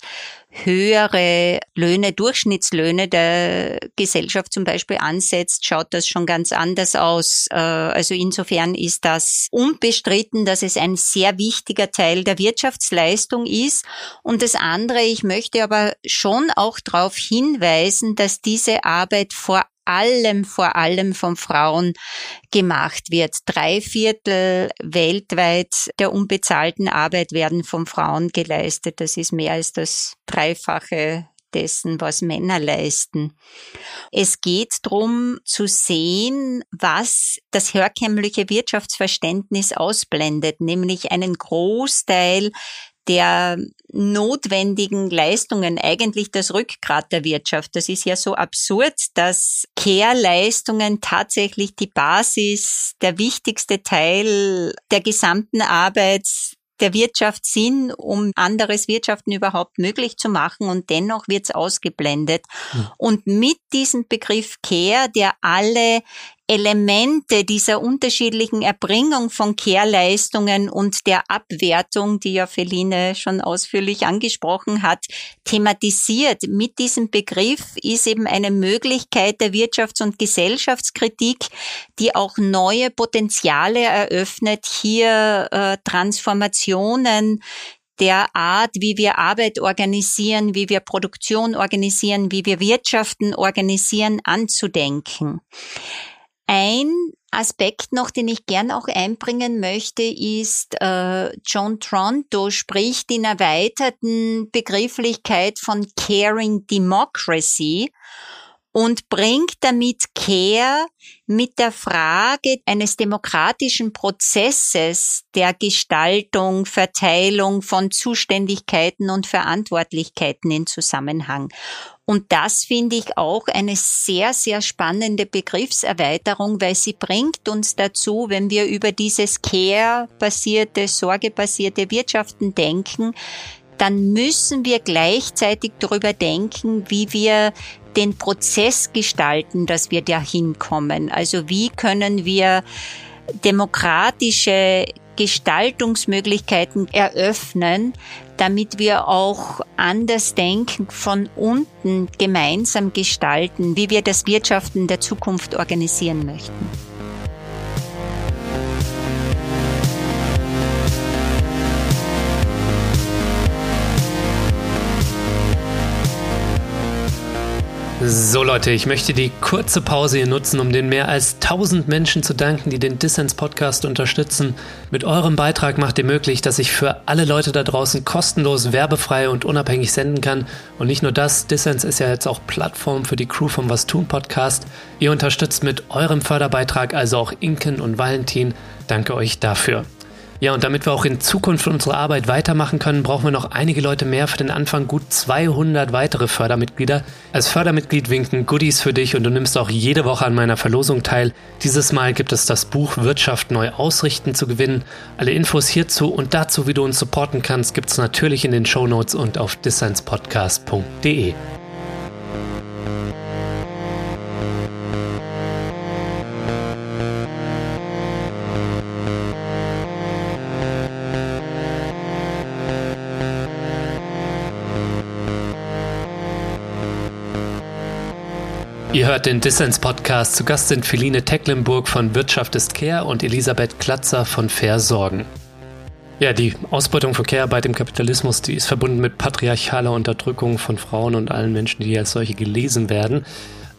Speaker 2: höhere Löhne, Durchschnittslöhne der Gesellschaft zum Beispiel ansetzt, schaut das schon ganz anders aus. Äh, also insofern ist das unbestritten, dass es ein sehr wichtiger Teil der Wirtschaftsleistung ist. Und das andere, ich möchte aber schon auch darauf hinweisen, dass diese Arbeit vor allem, vor allem von Frauen gemacht wird. Drei Viertel weltweit der unbezahlten Arbeit werden von Frauen geleistet. Das ist mehr als das Dreifache dessen, was Männer leisten. Es geht darum zu sehen, was das herkömmliche Wirtschaftsverständnis ausblendet, nämlich einen Großteil der notwendigen Leistungen eigentlich das Rückgrat der Wirtschaft. Das ist ja so absurd, dass Care-Leistungen tatsächlich die Basis, der wichtigste Teil der gesamten Arbeit der Wirtschaft sind, um anderes Wirtschaften überhaupt möglich zu machen und dennoch wird es ausgeblendet. Mhm. Und mit diesem Begriff Care, der alle Elemente dieser unterschiedlichen Erbringung von Care-Leistungen und der Abwertung, die ja Feline schon ausführlich angesprochen hat, thematisiert. Mit diesem Begriff ist eben eine Möglichkeit der Wirtschafts- und Gesellschaftskritik, die auch neue Potenziale eröffnet, hier äh, Transformationen der Art, wie wir Arbeit organisieren, wie wir Produktion organisieren, wie wir Wirtschaften organisieren, anzudenken. Ein Aspekt noch, den ich gern auch einbringen möchte, ist, äh, John Tronto spricht in erweiterten Begrifflichkeit von Caring Democracy und bringt damit Care mit der Frage eines demokratischen Prozesses der Gestaltung, Verteilung von Zuständigkeiten und Verantwortlichkeiten in Zusammenhang. Und das finde ich auch eine sehr, sehr spannende Begriffserweiterung, weil sie bringt uns dazu, wenn wir über dieses Care-basierte, sorgebasierte Wirtschaften denken, dann müssen wir gleichzeitig darüber denken, wie wir den Prozess gestalten, dass wir dahin kommen. Also wie können wir demokratische Gestaltungsmöglichkeiten eröffnen, damit wir auch anders denken, von unten gemeinsam gestalten, wie wir das Wirtschaften der Zukunft organisieren möchten.
Speaker 3: So Leute, ich möchte die kurze Pause hier nutzen, um den mehr als 1000 Menschen zu danken, die den Dissens Podcast unterstützen. Mit eurem Beitrag macht ihr möglich, dass ich für alle Leute da draußen kostenlos, werbefrei und unabhängig senden kann. Und nicht nur das, Dissens ist ja jetzt auch Plattform für die Crew vom Was tun Podcast. Ihr unterstützt mit eurem Förderbeitrag also auch Inken und Valentin. Danke euch dafür. Ja, und damit wir auch in Zukunft unsere Arbeit weitermachen können, brauchen wir noch einige Leute mehr. Für den Anfang gut 200 weitere Fördermitglieder. Als Fördermitglied winken Goodies für dich und du nimmst auch jede Woche an meiner Verlosung teil. Dieses Mal gibt es das Buch Wirtschaft neu ausrichten zu gewinnen. Alle Infos hierzu und dazu, wie du uns supporten kannst, gibt es natürlich in den Show Notes und auf dissonspodcast.de. Ihr hört den Dissens Podcast. Zu Gast sind Feline Tecklenburg von Wirtschaft ist Care und Elisabeth Klatzer von Versorgen. Ja, die Ausbeutung von Care-Arbeit im Kapitalismus, die ist verbunden mit patriarchaler Unterdrückung von Frauen und allen Menschen, die als solche gelesen werden.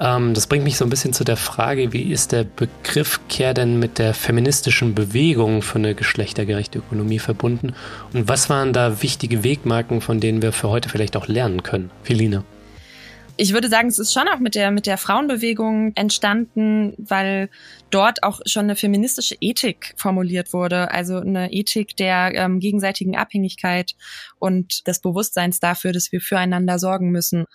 Speaker 3: Ähm, das bringt mich so ein bisschen zu der Frage, wie ist der Begriff Care denn mit der feministischen Bewegung für eine geschlechtergerechte Ökonomie verbunden? Und was waren da wichtige Wegmarken, von denen wir für heute vielleicht auch lernen können? Feline
Speaker 1: ich würde sagen, es ist schon auch mit der, mit der Frauenbewegung entstanden, weil dort auch schon eine feministische Ethik formuliert wurde. Also eine Ethik der ähm, gegenseitigen Abhängigkeit und des Bewusstseins dafür, dass wir füreinander sorgen müssen.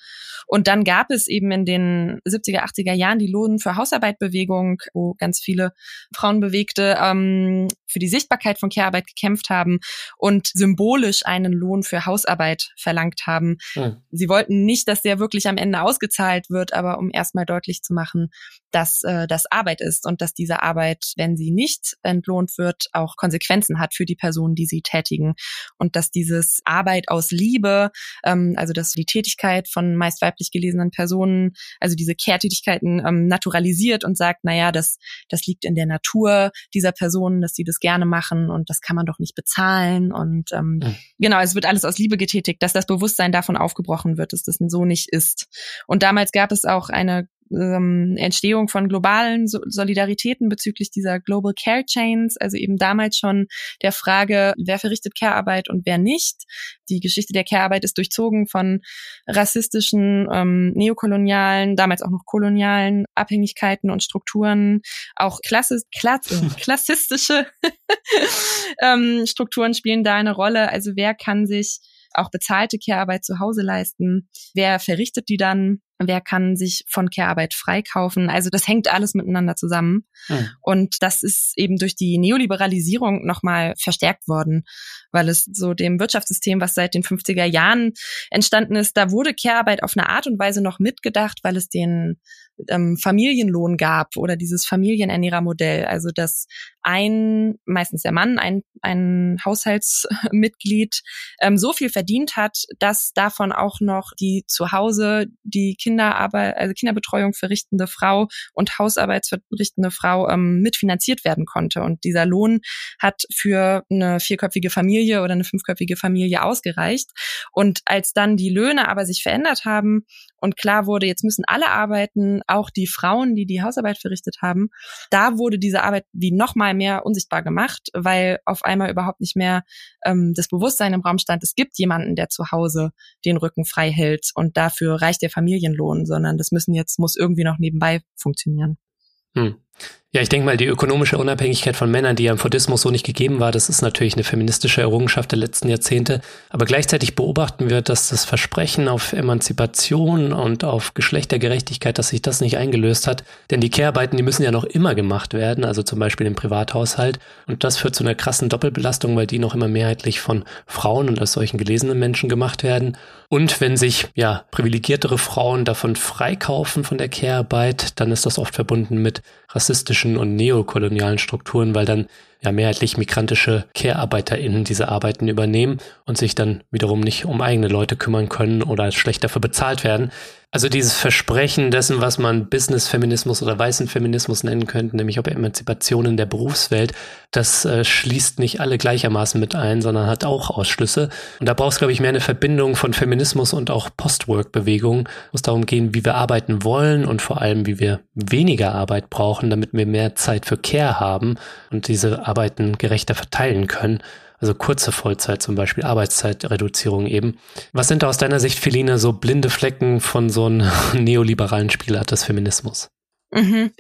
Speaker 1: Und dann gab es eben in den 70er, 80er Jahren die Lohn für Hausarbeitbewegung, wo ganz viele Frauenbewegte ähm, für die Sichtbarkeit von Care-Arbeit gekämpft haben und symbolisch einen Lohn für Hausarbeit verlangt haben. Mhm. Sie wollten nicht, dass der wirklich am Ende ausgezahlt wird, aber um erstmal deutlich zu machen, dass äh, das Arbeit ist und dass diese Arbeit, wenn sie nicht entlohnt wird, auch Konsequenzen hat für die Personen, die sie tätigen und dass dieses Arbeit aus Liebe, ähm, also dass die Tätigkeit von meist weiblich gelesenen Personen, also diese Care-Tätigkeiten ähm, naturalisiert und sagt, naja, das, das liegt in der Natur dieser Personen, dass sie das gerne machen und das kann man doch nicht bezahlen und ähm, mhm. genau, es wird alles aus Liebe getätigt, dass das Bewusstsein davon aufgebrochen wird, dass das so nicht ist. Und damals gab es auch eine ähm, Entstehung von globalen so Solidaritäten bezüglich dieser Global Care Chains, also eben damals schon der Frage, wer verrichtet Care-Arbeit und wer nicht. Die Geschichte der Care-Arbeit ist durchzogen von rassistischen, ähm, neokolonialen, damals auch noch kolonialen Abhängigkeiten und Strukturen, auch klassis klass klassistische ähm, Strukturen spielen da eine Rolle. Also wer kann sich auch bezahlte Care-Arbeit zu Hause leisten? Wer verrichtet die dann? Wer kann sich von Care-Arbeit freikaufen? Also das hängt alles miteinander zusammen. Mhm. Und das ist eben durch die Neoliberalisierung nochmal verstärkt worden, weil es so dem Wirtschaftssystem, was seit den 50er Jahren entstanden ist, da wurde Care-Arbeit auf eine Art und Weise noch mitgedacht, weil es den ähm, Familienlohn gab oder dieses Familienernährermodell, also dass ein, meistens der Mann, ein, ein Haushaltsmitglied ähm, so viel verdient hat, dass davon auch noch die zu Hause die Kinderarbeit, also Kinderbetreuung verrichtende Frau und Hausarbeit verrichtende Frau ähm, mitfinanziert werden konnte. Und dieser Lohn hat für eine vierköpfige Familie oder eine fünfköpfige Familie ausgereicht. Und als dann die Löhne aber sich verändert haben und klar wurde, jetzt müssen alle arbeiten, auch die Frauen, die die Hausarbeit verrichtet haben, da wurde diese Arbeit wie noch mal mehr unsichtbar gemacht, weil auf einmal überhaupt nicht mehr ähm, das Bewusstsein im Raum stand, es gibt jemanden, der zu Hause den Rücken frei hält und dafür reicht der Familienlohn, sondern das müssen jetzt, muss irgendwie noch nebenbei funktionieren.
Speaker 3: Hm. Ja, ich denke mal, die ökonomische Unabhängigkeit von Männern, die ja im Fordismus so nicht gegeben war, das ist natürlich eine feministische Errungenschaft der letzten Jahrzehnte. Aber gleichzeitig beobachten wir, dass das Versprechen auf Emanzipation und auf Geschlechtergerechtigkeit, dass sich das nicht eingelöst hat. Denn die Kehrarbeiten, die müssen ja noch immer gemacht werden, also zum Beispiel im Privathaushalt. Und das führt zu einer krassen Doppelbelastung, weil die noch immer mehrheitlich von Frauen und als solchen gelesenen Menschen gemacht werden. Und wenn sich ja privilegiertere Frauen davon freikaufen von der Kehrarbeit, dann ist das oft verbunden mit rassistischen und neokolonialen Strukturen, weil dann ja mehrheitlich migrantische Care-ArbeiterInnen diese Arbeiten übernehmen und sich dann wiederum nicht um eigene Leute kümmern können oder schlecht dafür bezahlt werden. Also dieses Versprechen dessen, was man Business-Feminismus oder weißen Feminismus nennen könnte, nämlich ob Emanzipation in der Berufswelt, das äh, schließt nicht alle gleichermaßen mit ein, sondern hat auch Ausschlüsse. Und da braucht es, glaube ich, mehr eine Verbindung von Feminismus und auch Post-Work-Bewegung. Muss darum gehen, wie wir arbeiten wollen und vor allem, wie wir weniger Arbeit brauchen, damit wir mehr Zeit für Care haben und diese Arbeiten gerechter verteilen können. Also kurze Vollzeit zum Beispiel, Arbeitszeitreduzierung eben. Was sind da aus deiner Sicht, Feline, so blinde Flecken von so einem neoliberalen Spielart des Feminismus?
Speaker 1: Mhm.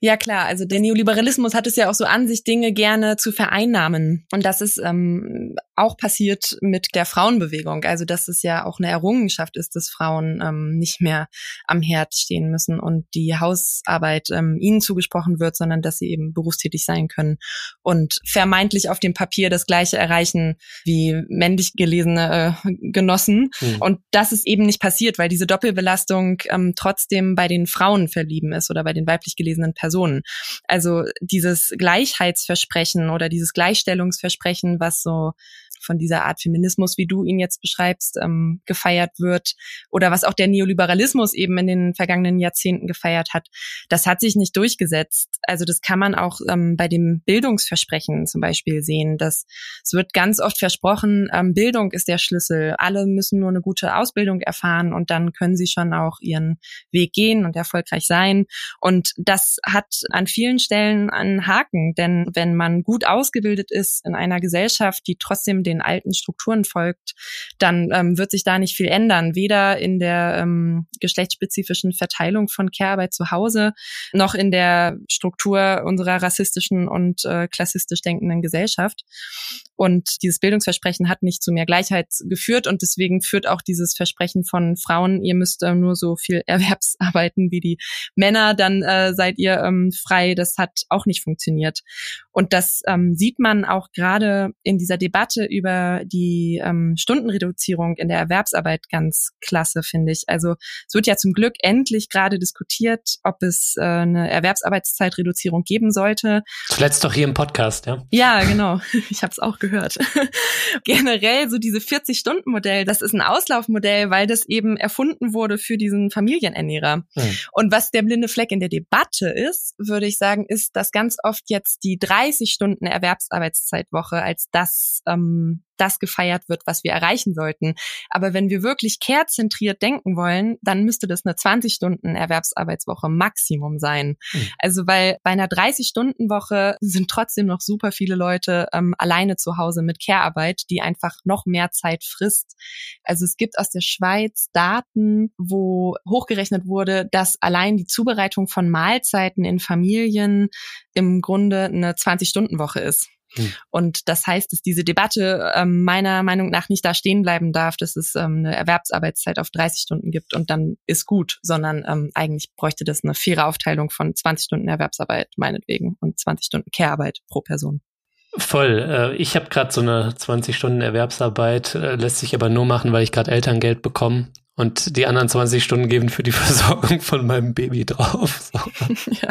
Speaker 1: Ja klar, also der Neoliberalismus hat es ja auch so an sich, Dinge gerne zu vereinnahmen. Und das ist ähm, auch passiert mit der Frauenbewegung. Also dass es ja auch eine Errungenschaft ist, dass Frauen ähm, nicht mehr am Herd stehen müssen und die Hausarbeit ähm, ihnen zugesprochen wird, sondern dass sie eben berufstätig sein können und vermeintlich auf dem Papier das Gleiche erreichen wie männlich gelesene äh, Genossen. Mhm. Und das ist eben nicht passiert, weil diese Doppelbelastung ähm, trotzdem bei den Frauen verlieben ist oder bei den weiblich gelesenen Personen. Also dieses Gleichheitsversprechen oder dieses Gleichstellungsversprechen, was so von dieser Art Feminismus, wie du ihn jetzt beschreibst, ähm, gefeiert wird oder was auch der Neoliberalismus eben in den vergangenen Jahrzehnten gefeiert hat, das hat sich nicht durchgesetzt. Also das kann man auch ähm, bei dem Bildungsversprechen zum Beispiel sehen. Dass es wird ganz oft versprochen, ähm, Bildung ist der Schlüssel. Alle müssen nur eine gute Ausbildung erfahren und dann können sie schon auch ihren Weg gehen und erfolgreich sein. Und das hat an vielen Stellen einen Haken, denn wenn man gut ausgebildet ist in einer Gesellschaft, die trotzdem den alten Strukturen folgt, dann ähm, wird sich da nicht viel ändern. Weder in der ähm, geschlechtsspezifischen Verteilung von Care-Arbeit zu Hause, noch in der Struktur unserer rassistischen und äh, klassistisch denkenden Gesellschaft. Und dieses Bildungsversprechen hat nicht zu mehr Gleichheit geführt und deswegen führt auch dieses Versprechen von Frauen, ihr müsst äh, nur so viel Erwerbsarbeiten wie die Männer, dann äh, seid ihr ähm, frei. Das hat auch nicht funktioniert. Und das ähm, sieht man auch gerade in dieser Debatte über die ähm, Stundenreduzierung in der Erwerbsarbeit ganz klasse, finde ich. Also es wird ja zum Glück endlich gerade diskutiert, ob es äh, eine Erwerbsarbeitszeitreduzierung geben sollte.
Speaker 3: Zuletzt doch hier im Podcast, ja?
Speaker 1: Ja, genau. Ich habe es auch gehört. Generell so diese 40-Stunden-Modell, das ist ein Auslaufmodell, weil das eben erfunden wurde für diesen Familienernährer. Hm. Und was der blinde Fleck in der Debatte ist, würde ich sagen, ist, dass ganz oft jetzt die 30 Stunden Erwerbsarbeitszeitwoche als das ähm, ähm, das gefeiert wird, was wir erreichen sollten. Aber wenn wir wirklich care-zentriert denken wollen, dann müsste das eine 20-Stunden-Erwerbsarbeitswoche Maximum sein. Mhm. Also weil bei einer 30-Stunden-Woche sind trotzdem noch super viele Leute ähm, alleine zu Hause mit Care-Arbeit, die einfach noch mehr Zeit frisst. Also es gibt aus der Schweiz Daten, wo hochgerechnet wurde, dass allein die Zubereitung von Mahlzeiten in Familien im Grunde eine 20-Stunden-Woche ist. Hm. Und das heißt, dass diese Debatte ähm, meiner Meinung nach nicht da stehen bleiben darf, dass es ähm, eine Erwerbsarbeitszeit auf 30 Stunden gibt und dann ist gut, sondern ähm, eigentlich bräuchte das eine faire Aufteilung von 20 Stunden Erwerbsarbeit meinetwegen und 20 Stunden Care-Arbeit pro Person.
Speaker 3: Voll. Äh, ich habe gerade so eine 20 Stunden Erwerbsarbeit, äh, lässt sich aber nur machen, weil ich gerade Elterngeld bekomme und die anderen 20 Stunden geben für die Versorgung von meinem Baby drauf. So. Ja.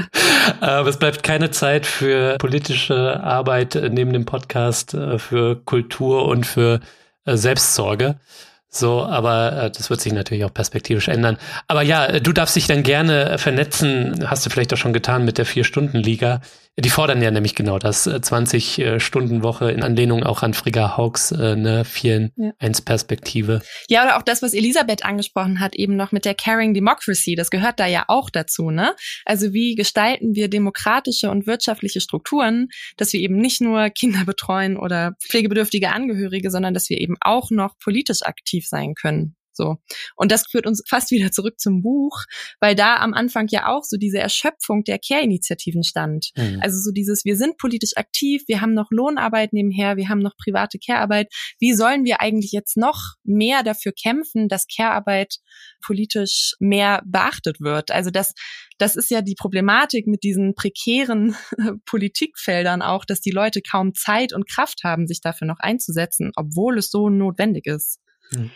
Speaker 3: Aber es bleibt keine Zeit für politische Arbeit neben dem Podcast, äh, für Kultur und für äh, Selbstsorge. So, aber äh, das wird sich natürlich auch perspektivisch ändern. Aber ja, du darfst dich dann gerne vernetzen, hast du vielleicht auch schon getan mit der Vier-Stunden-Liga. Die fordern ja nämlich genau das, 20-Stunden-Woche äh, in Anlehnung auch an Frigga Hawks, äh, eine 4-1-Perspektive.
Speaker 1: Ja. ja, oder auch das, was Elisabeth angesprochen hat, eben noch mit der Caring Democracy, das gehört da ja auch dazu, ne? Also wie gestalten wir demokratische und wirtschaftliche Strukturen, dass wir eben nicht nur Kinder betreuen oder pflegebedürftige Angehörige, sondern dass wir eben auch noch politisch aktiv sein können. So. Und das führt uns fast wieder zurück zum Buch, weil da am Anfang ja auch so diese Erschöpfung der Care-Initiativen stand. Mhm. Also so dieses, wir sind politisch aktiv, wir haben noch Lohnarbeit nebenher, wir haben noch private Care-Arbeit. Wie sollen wir eigentlich jetzt noch mehr dafür kämpfen, dass Care-Arbeit politisch mehr beachtet wird? Also das, das ist ja die Problematik mit diesen prekären Politikfeldern auch, dass die Leute kaum Zeit und Kraft haben, sich dafür noch einzusetzen, obwohl es so notwendig ist. Mhm.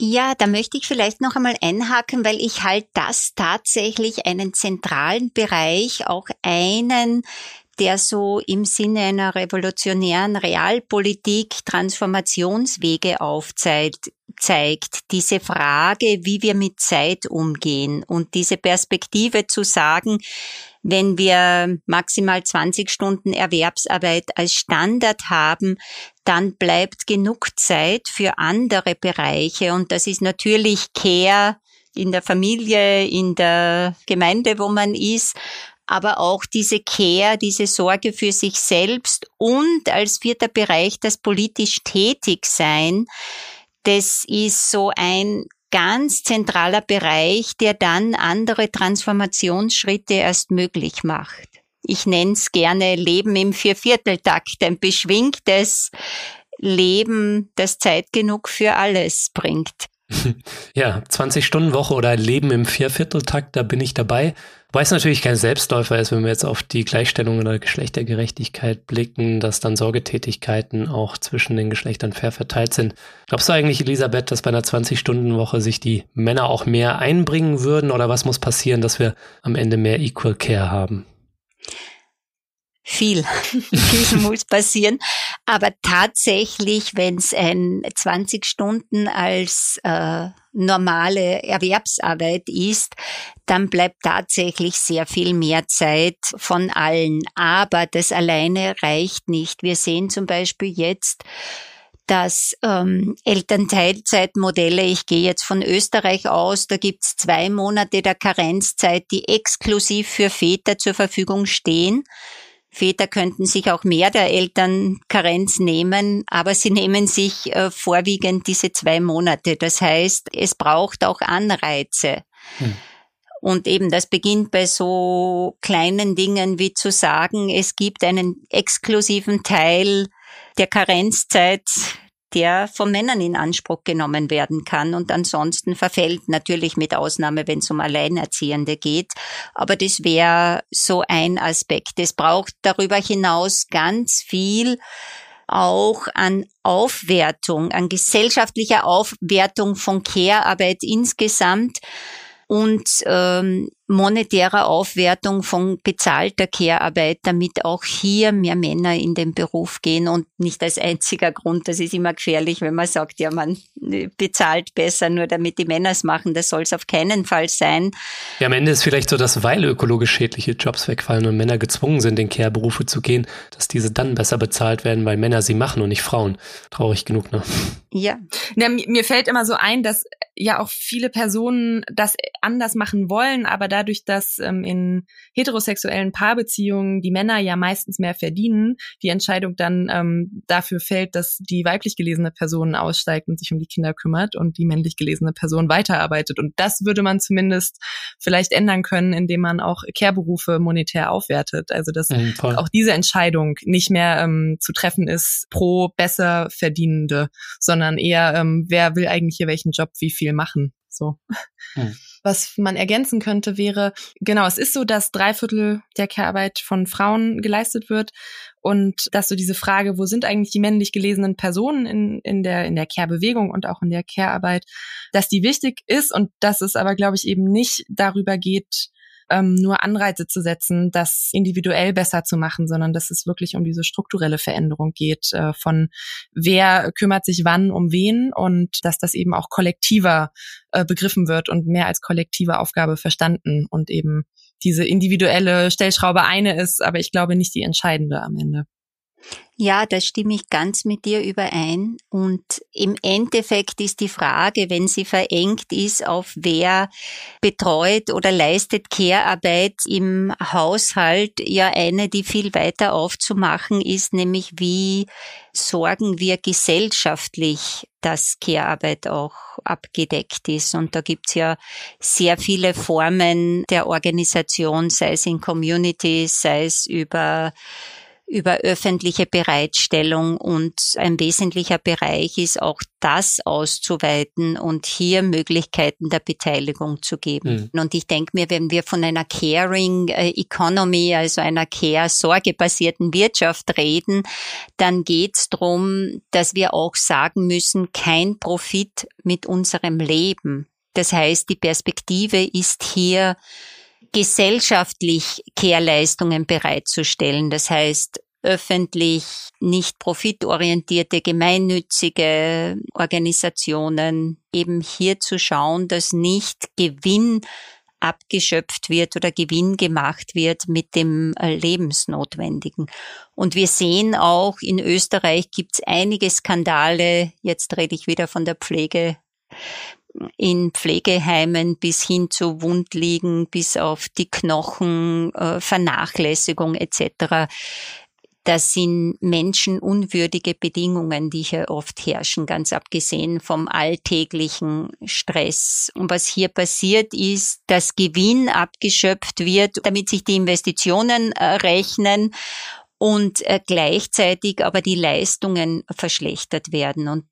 Speaker 2: Ja, da möchte ich vielleicht noch einmal einhaken, weil ich halt das tatsächlich einen zentralen Bereich, auch einen, der so im Sinne einer revolutionären Realpolitik Transformationswege aufzeigt, zeigt, diese Frage, wie wir mit Zeit umgehen und diese Perspektive zu sagen, wenn wir maximal 20 Stunden Erwerbsarbeit als Standard haben, dann bleibt genug Zeit für andere Bereiche und das ist natürlich Care in der Familie, in der Gemeinde, wo man ist, aber auch diese Care, diese Sorge für sich selbst und als vierter Bereich das politisch Tätigsein. Das ist so ein ganz zentraler Bereich, der dann andere Transformationsschritte erst möglich macht. Ich nenne es gerne Leben im Viervierteltakt, ein beschwingtes Leben, das Zeit genug für alles bringt.
Speaker 3: Ja, 20-Stunden-Woche oder Leben im Viervierteltakt, da bin ich dabei. Wobei es natürlich kein Selbstläufer ist, wenn wir jetzt auf die Gleichstellung oder Geschlechtergerechtigkeit blicken, dass dann Sorgetätigkeiten auch zwischen den Geschlechtern fair verteilt sind. Glaubst du eigentlich, Elisabeth, dass bei einer 20-Stunden-Woche sich die Männer auch mehr einbringen würden oder was muss passieren, dass wir am Ende mehr Equal Care haben?
Speaker 2: viel, viel muss passieren. Aber tatsächlich, wenn es ein 20 Stunden als äh, normale Erwerbsarbeit ist, dann bleibt tatsächlich sehr viel mehr Zeit von allen. Aber das alleine reicht nicht. Wir sehen zum Beispiel jetzt, dass ähm, Elternteilzeitmodelle, ich gehe jetzt von Österreich aus, da gibt's zwei Monate der Karenzzeit, die exklusiv für Väter zur Verfügung stehen. Väter könnten sich auch mehr der Elternkarenz nehmen, aber sie nehmen sich äh, vorwiegend diese zwei Monate. Das heißt, es braucht auch Anreize. Hm. Und eben das beginnt bei so kleinen Dingen wie zu sagen, es gibt einen exklusiven Teil der Karenzzeit, der von Männern in Anspruch genommen werden kann und ansonsten verfällt natürlich mit Ausnahme, wenn es um Alleinerziehende geht. Aber das wäre so ein Aspekt. Es braucht darüber hinaus ganz viel auch an Aufwertung, an gesellschaftlicher Aufwertung von Care-Arbeit insgesamt. Und ähm, monetärer Aufwertung von bezahlter Care-Arbeit, damit auch hier mehr Männer in den Beruf gehen und nicht als einziger Grund. Das ist immer gefährlich, wenn man sagt, ja, man bezahlt besser, nur damit die Männer es machen. Das soll es auf keinen Fall sein.
Speaker 3: Ja, am Ende ist vielleicht so, dass weil ökologisch schädliche Jobs wegfallen und Männer gezwungen sind, in Care-Berufe zu gehen, dass diese dann besser bezahlt werden, weil Männer sie machen und nicht Frauen. Traurig genug, ne?
Speaker 1: Ja. ja mir fällt immer so ein, dass ja auch viele Personen das anders machen wollen, aber dadurch, dass ähm, in heterosexuellen Paarbeziehungen die Männer ja meistens mehr verdienen, die Entscheidung dann ähm, dafür fällt, dass die weiblich gelesene Person aussteigt und sich um die Kinder kümmert und die männlich gelesene Person weiterarbeitet. Und das würde man zumindest vielleicht ändern können, indem man auch Care-Berufe monetär aufwertet. Also dass mhm, auch diese Entscheidung nicht mehr ähm, zu treffen ist pro besser Verdienende, sondern eher, ähm, wer will eigentlich hier welchen Job wie viel machen. So. Hm. Was man ergänzen könnte, wäre, genau, es ist so, dass drei Viertel der Care-Arbeit von Frauen geleistet wird und dass so diese Frage, wo sind eigentlich die männlich gelesenen Personen in, in der, in der Care-Bewegung und auch in der Care-Arbeit, dass die wichtig ist und dass es aber, glaube ich, eben nicht darüber geht, ähm, nur Anreize zu setzen, das individuell besser zu machen, sondern dass es wirklich um diese strukturelle Veränderung geht, äh, von wer kümmert sich wann um wen und dass das eben auch kollektiver äh, begriffen wird und mehr als kollektive Aufgabe verstanden und eben diese individuelle Stellschraube eine ist, aber ich glaube nicht die entscheidende am Ende.
Speaker 2: Ja, da stimme ich ganz mit dir überein. Und im Endeffekt ist die Frage, wenn sie verengt ist auf wer betreut oder leistet Care-Arbeit im Haushalt, ja eine, die viel weiter aufzumachen ist, nämlich wie sorgen wir gesellschaftlich, dass Care-Arbeit auch abgedeckt ist. Und da gibt's ja sehr viele Formen der Organisation, sei es in Communities, sei es über über öffentliche Bereitstellung und ein wesentlicher Bereich ist auch das auszuweiten und hier Möglichkeiten der Beteiligung zu geben. Mhm. Und ich denke mir, wenn wir von einer Caring äh, Economy, also einer Care-Sorge-basierten Wirtschaft reden, dann geht es darum, dass wir auch sagen müssen, kein Profit mit unserem Leben. Das heißt, die Perspektive ist hier, gesellschaftlich Kehrleistungen bereitzustellen. Das heißt, öffentlich, nicht profitorientierte, gemeinnützige Organisationen eben hier zu schauen, dass nicht Gewinn abgeschöpft wird oder Gewinn gemacht wird mit dem äh, Lebensnotwendigen. Und wir sehen auch, in Österreich gibt es einige Skandale, jetzt rede ich wieder von der Pflege, in Pflegeheimen bis hin zu Wundliegen, bis auf die Knochen, äh, Vernachlässigung etc. Das sind menschenunwürdige Bedingungen, die hier oft herrschen, ganz abgesehen vom alltäglichen Stress. Und was hier passiert ist, dass Gewinn abgeschöpft wird, damit sich die Investitionen äh, rechnen und äh, gleichzeitig aber die Leistungen verschlechtert werden. Und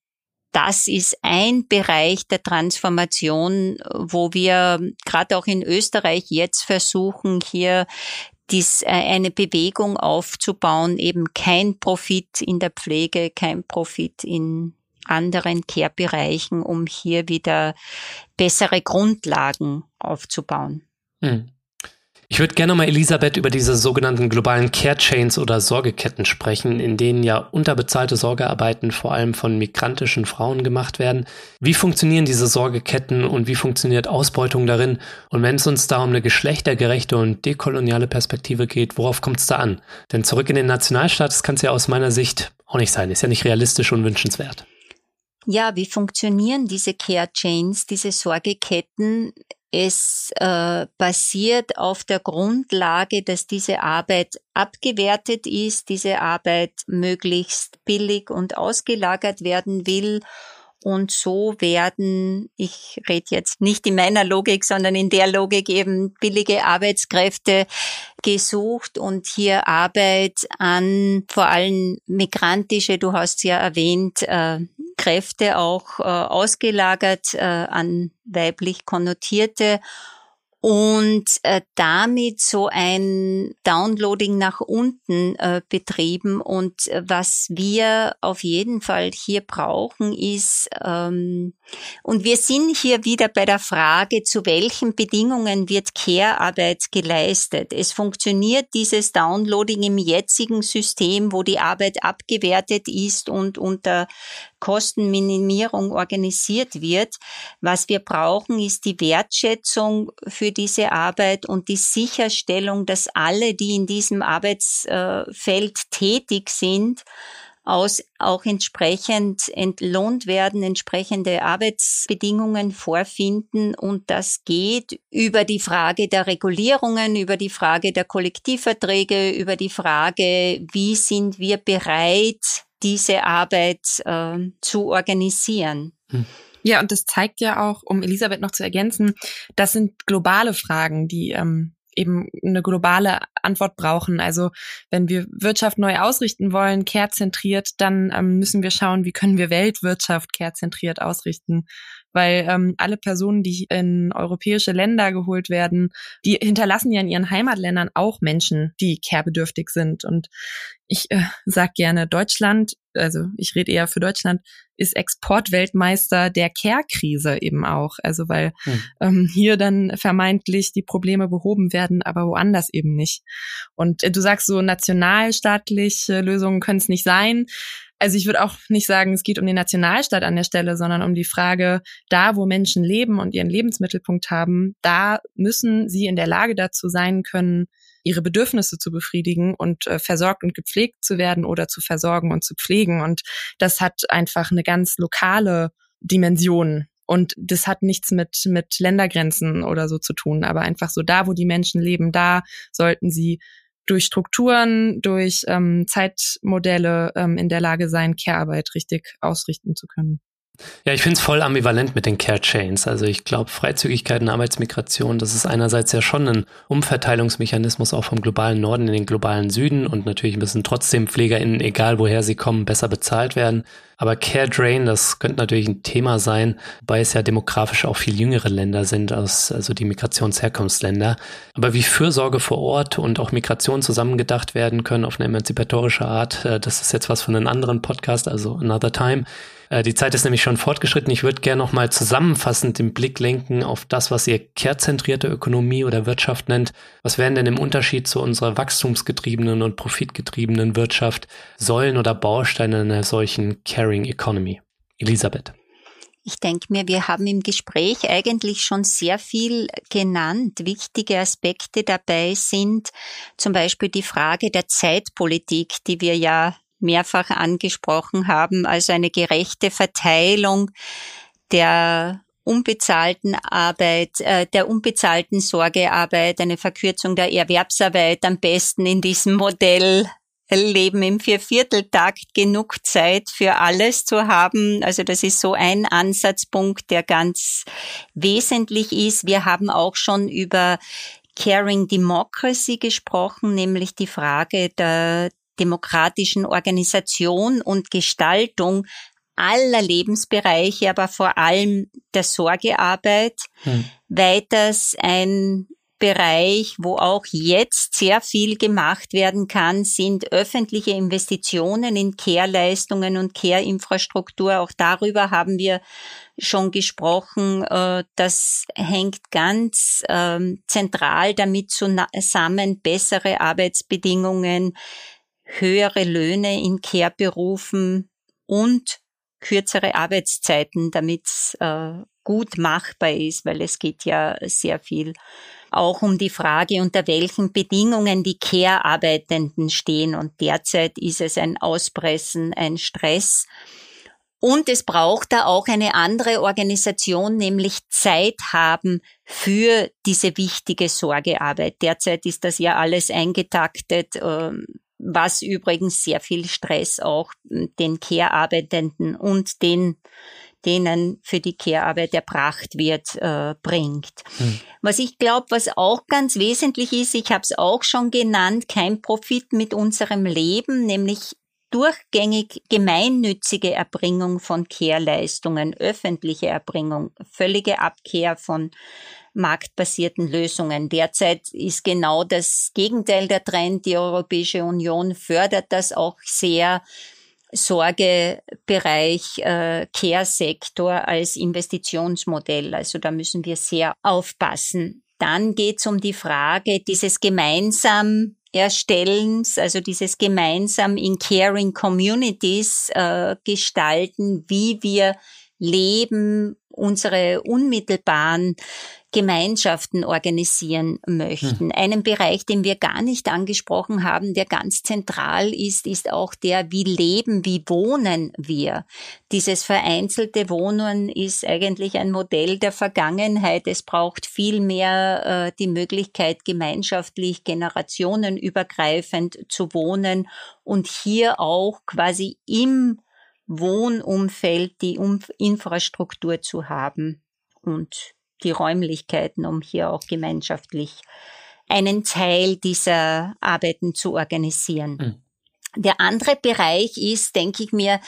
Speaker 2: das ist ein Bereich der Transformation, wo wir gerade auch in Österreich jetzt versuchen, hier dies, äh, eine Bewegung aufzubauen, eben kein Profit in der Pflege, kein Profit in anderen Care-Bereichen, um hier wieder bessere Grundlagen aufzubauen. Hm.
Speaker 3: Ich würde gerne mal, Elisabeth, über diese sogenannten globalen Care Chains oder Sorgeketten sprechen, in denen ja unterbezahlte Sorgearbeiten vor allem von migrantischen Frauen gemacht werden. Wie funktionieren diese Sorgeketten und wie funktioniert Ausbeutung darin? Und wenn es uns da um eine geschlechtergerechte und dekoloniale Perspektive geht, worauf kommt es da an? Denn zurück in den Nationalstaat, das kann es ja aus meiner Sicht auch nicht sein, ist ja nicht realistisch und wünschenswert.
Speaker 2: Ja, wie funktionieren diese Care Chains, diese Sorgeketten? Es äh, basiert auf der Grundlage, dass diese Arbeit abgewertet ist, diese Arbeit möglichst billig und ausgelagert werden will. Und so werden, ich rede jetzt nicht in meiner Logik, sondern in der Logik eben billige Arbeitskräfte gesucht und hier Arbeit an vor allem migrantische, du hast ja erwähnt, äh, Kräfte auch äh, ausgelagert äh, an weiblich konnotierte und äh, damit so ein Downloading nach unten äh, betrieben. Und äh, was wir auf jeden Fall hier brauchen, ist, ähm, und wir sind hier wieder bei der Frage, zu welchen Bedingungen wird Care-Arbeit geleistet. Es funktioniert dieses Downloading im jetzigen System, wo die Arbeit abgewertet ist und unter Kostenminimierung organisiert wird. Was wir brauchen, ist die Wertschätzung für diese Arbeit und die Sicherstellung, dass alle, die in diesem Arbeitsfeld tätig sind, aus auch entsprechend entlohnt werden, entsprechende Arbeitsbedingungen vorfinden. Und das geht über die Frage der Regulierungen, über die Frage der Kollektivverträge, über die Frage, wie sind wir bereit, diese Arbeit äh, zu organisieren. Hm.
Speaker 1: Ja, und das zeigt ja auch, um Elisabeth noch zu ergänzen, das sind globale Fragen, die ähm, eben eine globale Antwort brauchen. Also wenn wir Wirtschaft neu ausrichten wollen, care-zentriert, dann ähm, müssen wir schauen, wie können wir Weltwirtschaft care-zentriert ausrichten weil ähm, alle Personen, die in europäische Länder geholt werden, die hinterlassen ja in ihren Heimatländern auch Menschen, die carebedürftig sind. Und ich äh, sag gerne, Deutschland, also ich rede eher für Deutschland, ist Exportweltmeister der Care-Krise eben auch. Also weil hm. ähm, hier dann vermeintlich die Probleme behoben werden, aber woanders eben nicht. Und äh, du sagst so, nationalstaatliche Lösungen können es nicht sein. Also ich würde auch nicht sagen, es geht um den Nationalstaat an der Stelle, sondern um die Frage, da wo Menschen leben und ihren Lebensmittelpunkt haben, da müssen sie in der Lage dazu sein können, ihre Bedürfnisse zu befriedigen und äh, versorgt und gepflegt zu werden oder zu versorgen und zu pflegen. Und das hat einfach eine ganz lokale Dimension. Und das hat nichts mit, mit Ländergrenzen oder so zu tun, aber einfach so da, wo die Menschen leben, da sollten sie durch Strukturen, durch ähm, Zeitmodelle ähm, in der Lage sein, Care-Arbeit richtig ausrichten zu können.
Speaker 3: Ja, ich finde es voll ambivalent mit den Care Chains. Also ich glaube, Freizügigkeit und Arbeitsmigration, das ist einerseits ja schon ein Umverteilungsmechanismus auch vom globalen Norden in den globalen Süden und natürlich müssen trotzdem PflegerInnen, egal woher sie kommen, besser bezahlt werden. Aber Care Drain, das könnte natürlich ein Thema sein, wobei es ja demografisch auch viel jüngere Länder sind, als, also die Migrationsherkunftsländer. Aber wie Fürsorge vor Ort und auch Migration zusammengedacht werden können auf eine emanzipatorische Art, äh, das ist jetzt was von einem anderen Podcast, also Another Time. Äh, die Zeit ist nämlich schon fortgeschritten. Ich würde gerne noch mal zusammenfassend den Blick lenken auf das, was ihr kehrzentrierte Ökonomie oder Wirtschaft nennt. Was wären denn im Unterschied zu unserer wachstumsgetriebenen und profitgetriebenen Wirtschaft Säulen oder Bausteine einer solchen Caring Economy? Elisabeth.
Speaker 2: Ich denke mir, wir haben im Gespräch eigentlich schon sehr viel genannt. Wichtige Aspekte dabei sind zum Beispiel die Frage der Zeitpolitik, die wir ja mehrfach angesprochen haben, also eine gerechte Verteilung der unbezahlten Arbeit, äh, der unbezahlten Sorgearbeit, eine Verkürzung der Erwerbsarbeit am besten in diesem Modell Leben im Viervierteltakt genug Zeit für alles zu haben. Also das ist so ein Ansatzpunkt, der ganz wesentlich ist. Wir haben auch schon über Caring Democracy gesprochen, nämlich die Frage der demokratischen Organisation und Gestaltung aller Lebensbereiche, aber vor allem der Sorgearbeit. Hm. Weiters ein Bereich, wo auch jetzt sehr viel gemacht werden kann, sind öffentliche Investitionen in Care-Leistungen und Care-Infrastruktur. Auch darüber haben wir schon gesprochen. Äh, das hängt ganz ähm, zentral damit zusammen, bessere Arbeitsbedingungen, höhere Löhne in Care-Berufen und kürzere Arbeitszeiten, damit es äh, gut machbar ist, weil es geht ja sehr viel auch um die Frage, unter welchen Bedingungen die Care-Arbeitenden stehen. Und derzeit ist es ein Auspressen, ein Stress. Und es braucht da auch eine andere Organisation, nämlich Zeit haben für diese wichtige Sorgearbeit. Derzeit ist das ja alles eingetaktet. Ähm, was übrigens sehr viel Stress auch den Care-Arbeitenden und den denen für die Care-Arbeit erbracht wird, äh, bringt. Hm. Was ich glaube, was auch ganz wesentlich ist, ich habe es auch schon genannt, kein Profit mit unserem Leben, nämlich durchgängig gemeinnützige Erbringung von Care-Leistungen, öffentliche Erbringung, völlige Abkehr von marktbasierten Lösungen. Derzeit ist genau das Gegenteil der Trend. Die Europäische Union fördert das auch sehr. Sorgebereich äh, Care-Sektor als Investitionsmodell. Also da müssen wir sehr aufpassen. Dann geht es um die Frage dieses gemeinsam Erstellens, also dieses gemeinsam in Caring Communities äh, gestalten, wie wir leben, unsere unmittelbaren Gemeinschaften organisieren möchten. Hm. Einen Bereich, den wir gar nicht angesprochen haben, der ganz zentral ist, ist auch der, wie leben, wie wohnen wir. Dieses vereinzelte Wohnen ist eigentlich ein Modell der Vergangenheit. Es braucht viel mehr äh, die Möglichkeit, gemeinschaftlich, generationenübergreifend zu wohnen und hier auch quasi im Wohnumfeld die Infrastruktur zu haben und die Räumlichkeiten, um hier auch gemeinschaftlich einen Teil dieser Arbeiten zu organisieren. Mhm. Der andere Bereich ist, denke ich mir,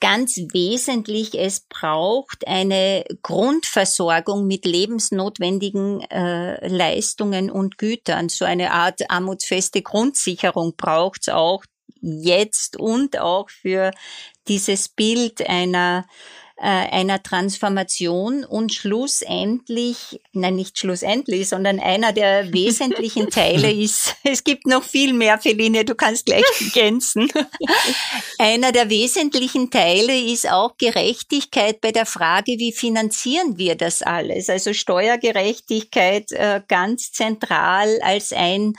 Speaker 2: ganz wesentlich, es braucht eine Grundversorgung mit lebensnotwendigen äh, Leistungen und Gütern. So eine Art armutsfeste Grundsicherung braucht es auch jetzt und auch für dieses Bild einer einer Transformation und schlussendlich, nein, nicht schlussendlich, sondern einer der wesentlichen Teile ist, es gibt noch viel mehr, Feline, du kannst gleich ergänzen. einer der wesentlichen Teile ist auch Gerechtigkeit bei der Frage, wie finanzieren wir das alles? Also Steuergerechtigkeit äh, ganz zentral als ein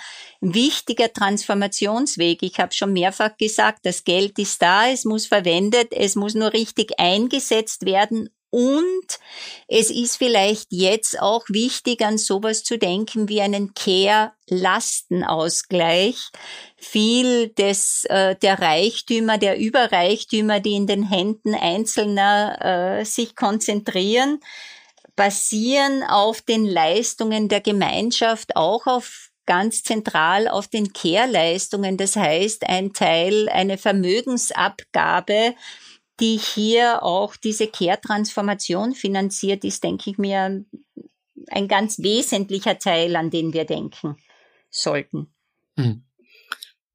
Speaker 2: wichtiger Transformationsweg. Ich habe schon mehrfach gesagt, das Geld ist da, es muss verwendet, es muss nur richtig eingesetzt werden und es ist vielleicht jetzt auch wichtig, an sowas zu denken wie einen Care-Lastenausgleich. Viel des, äh, der Reichtümer, der Überreichtümer, die in den Händen Einzelner äh, sich konzentrieren, basieren auf den Leistungen der Gemeinschaft, auch auf ganz zentral auf den Care-Leistungen. Das heißt, ein Teil, eine Vermögensabgabe, die hier auch diese Care-Transformation finanziert, ist, denke ich mir, ein ganz wesentlicher Teil, an den wir denken sollten.
Speaker 1: Mhm.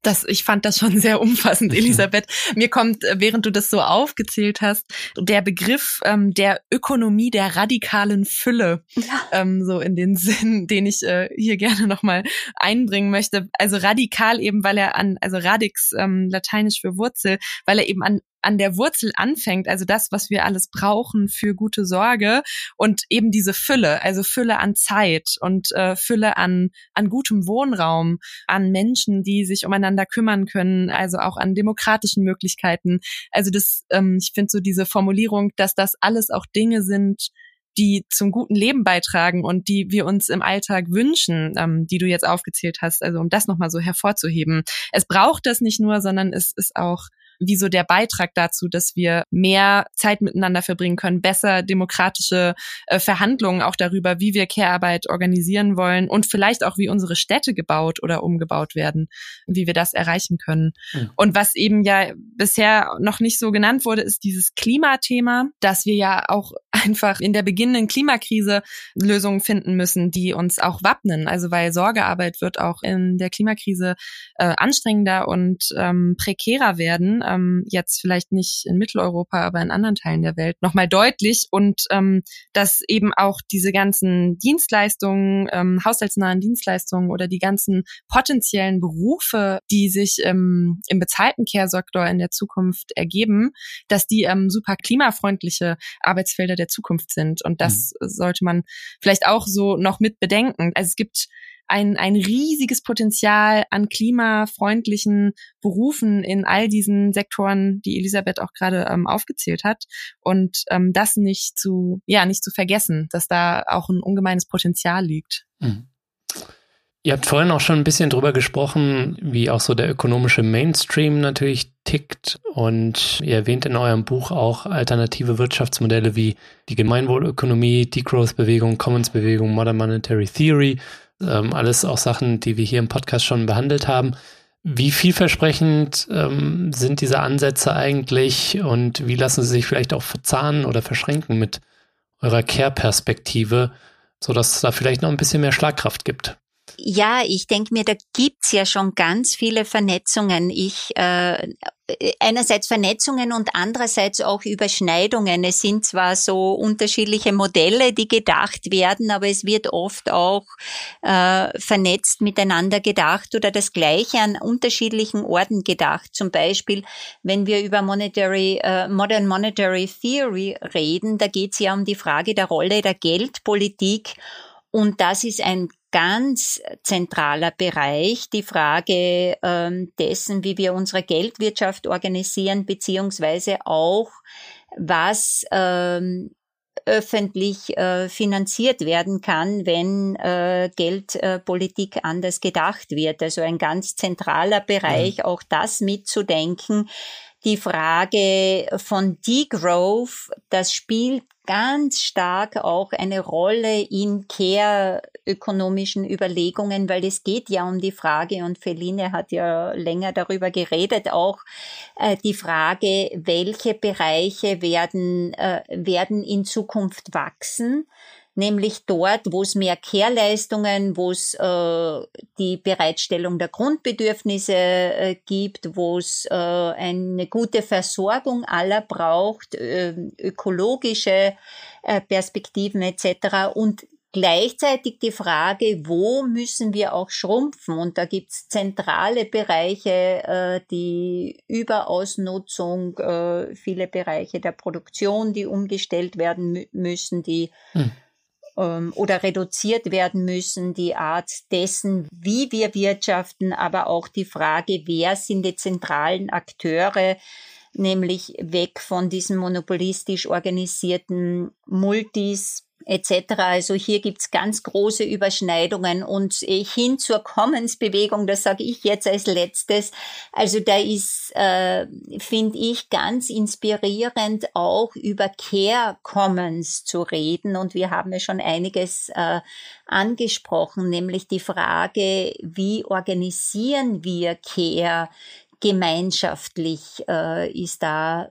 Speaker 1: Das, ich fand das schon sehr umfassend, Elisabeth. Mir kommt, äh, während du das so aufgezählt hast, der Begriff ähm, der Ökonomie der radikalen Fülle ja. ähm, so in den Sinn, den ich äh, hier gerne nochmal einbringen möchte. Also radikal eben, weil er an, also radix, ähm, lateinisch für Wurzel, weil er eben an an der Wurzel anfängt, also das, was wir alles brauchen für gute Sorge und eben diese Fülle, also Fülle an Zeit und äh, Fülle an, an gutem Wohnraum, an Menschen, die sich umeinander kümmern können, also auch an demokratischen Möglichkeiten. Also das, ähm, ich finde so diese Formulierung, dass das alles auch Dinge sind, die zum guten Leben beitragen und die wir uns im Alltag wünschen, ähm, die du jetzt aufgezählt hast, also um das nochmal so hervorzuheben. Es braucht das nicht nur, sondern es ist auch wie so der Beitrag dazu, dass wir mehr Zeit miteinander verbringen können, besser demokratische äh, Verhandlungen auch darüber, wie wir Care-Arbeit organisieren wollen und vielleicht auch, wie unsere Städte gebaut oder umgebaut werden, wie wir das erreichen können. Mhm. Und was eben ja bisher noch nicht so genannt wurde, ist dieses Klimathema, dass wir ja auch einfach in der beginnenden Klimakrise Lösungen finden müssen, die uns auch wappnen. Also weil Sorgearbeit wird auch in der Klimakrise äh, anstrengender und ähm, prekärer werden ähm, jetzt vielleicht nicht in Mitteleuropa, aber in anderen Teilen der Welt nochmal deutlich und ähm, dass eben auch diese ganzen Dienstleistungen, ähm, haushaltsnahen Dienstleistungen oder die ganzen potenziellen Berufe, die sich ähm, im bezahlten Care-Sektor in der Zukunft ergeben, dass die ähm, super klimafreundliche Arbeitsfelder der Zukunft sind und das mhm. sollte man vielleicht auch so noch mit bedenken. Also es gibt ein, ein riesiges Potenzial an klimafreundlichen Berufen in all diesen Sektoren, die Elisabeth auch gerade ähm, aufgezählt hat. Und ähm, das nicht zu, ja, nicht zu vergessen, dass da auch ein ungemeines Potenzial liegt. Mhm.
Speaker 3: Ihr habt vorhin auch schon ein bisschen drüber gesprochen, wie auch so der ökonomische Mainstream natürlich tickt. Und ihr erwähnt in eurem Buch auch alternative Wirtschaftsmodelle wie die Gemeinwohlökonomie, Degrowth-Bewegung, Commons-Bewegung, Modern Monetary Theory ähm, alles auch Sachen, die wir hier im Podcast schon behandelt haben. Wie vielversprechend ähm, sind diese Ansätze eigentlich und wie lassen sie sich vielleicht auch verzahnen oder verschränken mit eurer Care-Perspektive? sodass es da vielleicht noch ein bisschen mehr Schlagkraft gibt.
Speaker 2: Ja, ich denke mir, da gibt's ja schon ganz viele Vernetzungen. Ich äh, einerseits Vernetzungen und andererseits auch Überschneidungen. Es sind zwar so unterschiedliche Modelle, die gedacht werden, aber es wird oft auch äh, vernetzt miteinander gedacht oder das Gleiche an unterschiedlichen Orten gedacht. Zum Beispiel, wenn wir über Monetary, äh, Modern Monetary Theory reden, da geht es ja um die Frage der Rolle der Geldpolitik. Und das ist ein ganz zentraler Bereich, die Frage ähm, dessen, wie wir unsere Geldwirtschaft organisieren, beziehungsweise auch, was ähm, öffentlich äh, finanziert werden kann, wenn äh, Geldpolitik äh, anders gedacht wird. Also ein ganz zentraler Bereich, mhm. auch das mitzudenken. Die Frage von Degrowth, das spielt ganz stark auch eine Rolle in care-ökonomischen Überlegungen, weil es geht ja um die Frage, und Feline hat ja länger darüber geredet, auch äh, die Frage, welche Bereiche werden, äh, werden in Zukunft wachsen nämlich dort, wo es mehr Kehrleistungen, wo es äh, die Bereitstellung der Grundbedürfnisse äh, gibt, wo es äh, eine gute Versorgung aller braucht, äh, ökologische äh, Perspektiven etc. Und Gleichzeitig die Frage, wo müssen wir auch schrumpfen? Und da gibt's zentrale Bereiche, äh, die Überausnutzung, äh, viele Bereiche der Produktion, die umgestellt werden müssen, die hm ähm, oder reduziert werden müssen, die Art dessen, wie wir wirtschaften, aber auch die Frage, wer sind die zentralen Akteure, nämlich weg von diesen monopolistisch organisierten Multis, etc. Also hier gibt's ganz große Überschneidungen und hin zur Commons-Bewegung, das sage ich jetzt als letztes. Also da ist, äh, finde ich, ganz inspirierend auch über Care Commons zu reden und wir haben ja schon einiges äh, angesprochen, nämlich die Frage, wie organisieren wir Care? gemeinschaftlich äh, ist da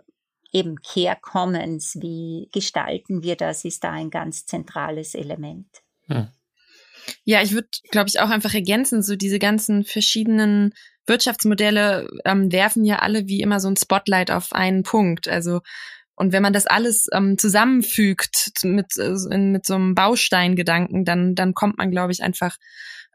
Speaker 2: eben Care Commons, wie gestalten wir das, ist da ein ganz zentrales Element. Hm.
Speaker 1: Ja, ich würde, glaube ich, auch einfach ergänzen, so diese ganzen verschiedenen Wirtschaftsmodelle ähm, werfen ja alle wie immer so ein Spotlight auf einen Punkt. Also und wenn man das alles ähm, zusammenfügt mit, äh, mit so einem Bausteingedanken, dann, dann kommt man, glaube ich, einfach